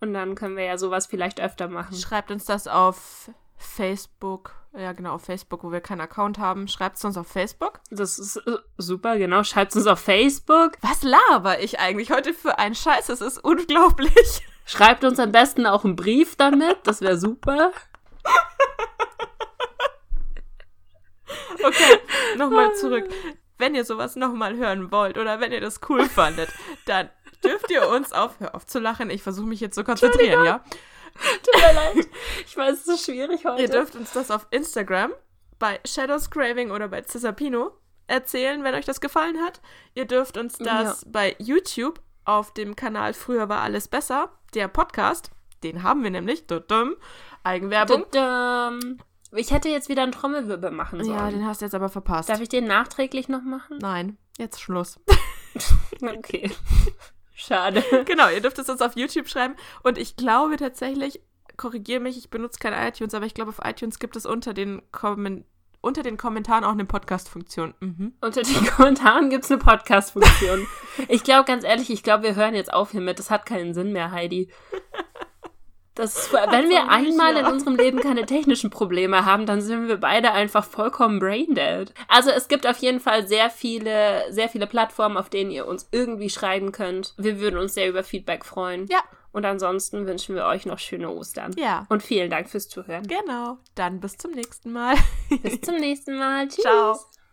Speaker 1: Und dann können wir ja sowas vielleicht öfter machen.
Speaker 2: Schreibt uns das auf Facebook. Ja, genau, auf Facebook, wo wir keinen Account haben. Schreibt es uns auf Facebook.
Speaker 1: Das ist äh, super, genau. Schreibt uns auf Facebook.
Speaker 2: Was laber ich eigentlich heute für einen Scheiß? Das ist unglaublich.
Speaker 1: Schreibt uns am besten auch einen Brief damit. Das wäre super. <laughs>
Speaker 2: Okay, nochmal zurück. Wenn ihr sowas nochmal hören wollt oder wenn ihr das cool <laughs> fandet, dann dürft ihr uns auf. Hör auf zu lachen, ich versuche mich jetzt zu konzentrieren, ja? <laughs>
Speaker 1: Tut mir leid. Ich weiß, es ist schwierig heute.
Speaker 2: Ihr dürft uns das auf Instagram bei Shadows Craving oder bei Cisapino erzählen, wenn euch das gefallen hat. Ihr dürft uns das bei YouTube auf dem Kanal Früher war alles besser, der Podcast. Den haben wir nämlich. Dudum. Eigenwerbung.
Speaker 1: Ich hätte jetzt wieder einen Trommelwirbel machen sollen.
Speaker 2: Ja, den hast du jetzt aber verpasst.
Speaker 1: Darf ich den nachträglich noch machen?
Speaker 2: Nein, jetzt Schluss. <laughs>
Speaker 1: Okay. Schade.
Speaker 2: genau, ihr dürft es uns auf YouTube schreiben. Und ich glaube tatsächlich, korrigiere mich, ich benutze kein iTunes, aber ich glaube, auf iTunes gibt es unter den, Kommen unter den Kommentaren auch eine Podcast-Funktion. Mhm.
Speaker 1: Unter den <laughs> Kommentaren gibt es eine Podcast-Funktion. <laughs> ich glaube, ganz ehrlich, ich glaube, wir hören jetzt auf hiermit. Das hat keinen Sinn mehr, Heidi. Das ist, wenn wir einmal in unserem Leben keine technischen Probleme haben, dann sind wir beide einfach vollkommen braindead. Also es gibt auf jeden Fall sehr viele, sehr viele Plattformen, auf denen ihr uns irgendwie schreiben könnt. Wir würden uns sehr über Feedback freuen.
Speaker 2: Ja.
Speaker 1: Und ansonsten wünschen wir euch noch schöne Ostern.
Speaker 2: Ja,
Speaker 1: Und vielen Dank fürs Zuhören.
Speaker 2: genau. Dann bis zum nächsten Mal.
Speaker 1: Bis zum nächsten Mal. <laughs> Tschüss.
Speaker 2: Ciao.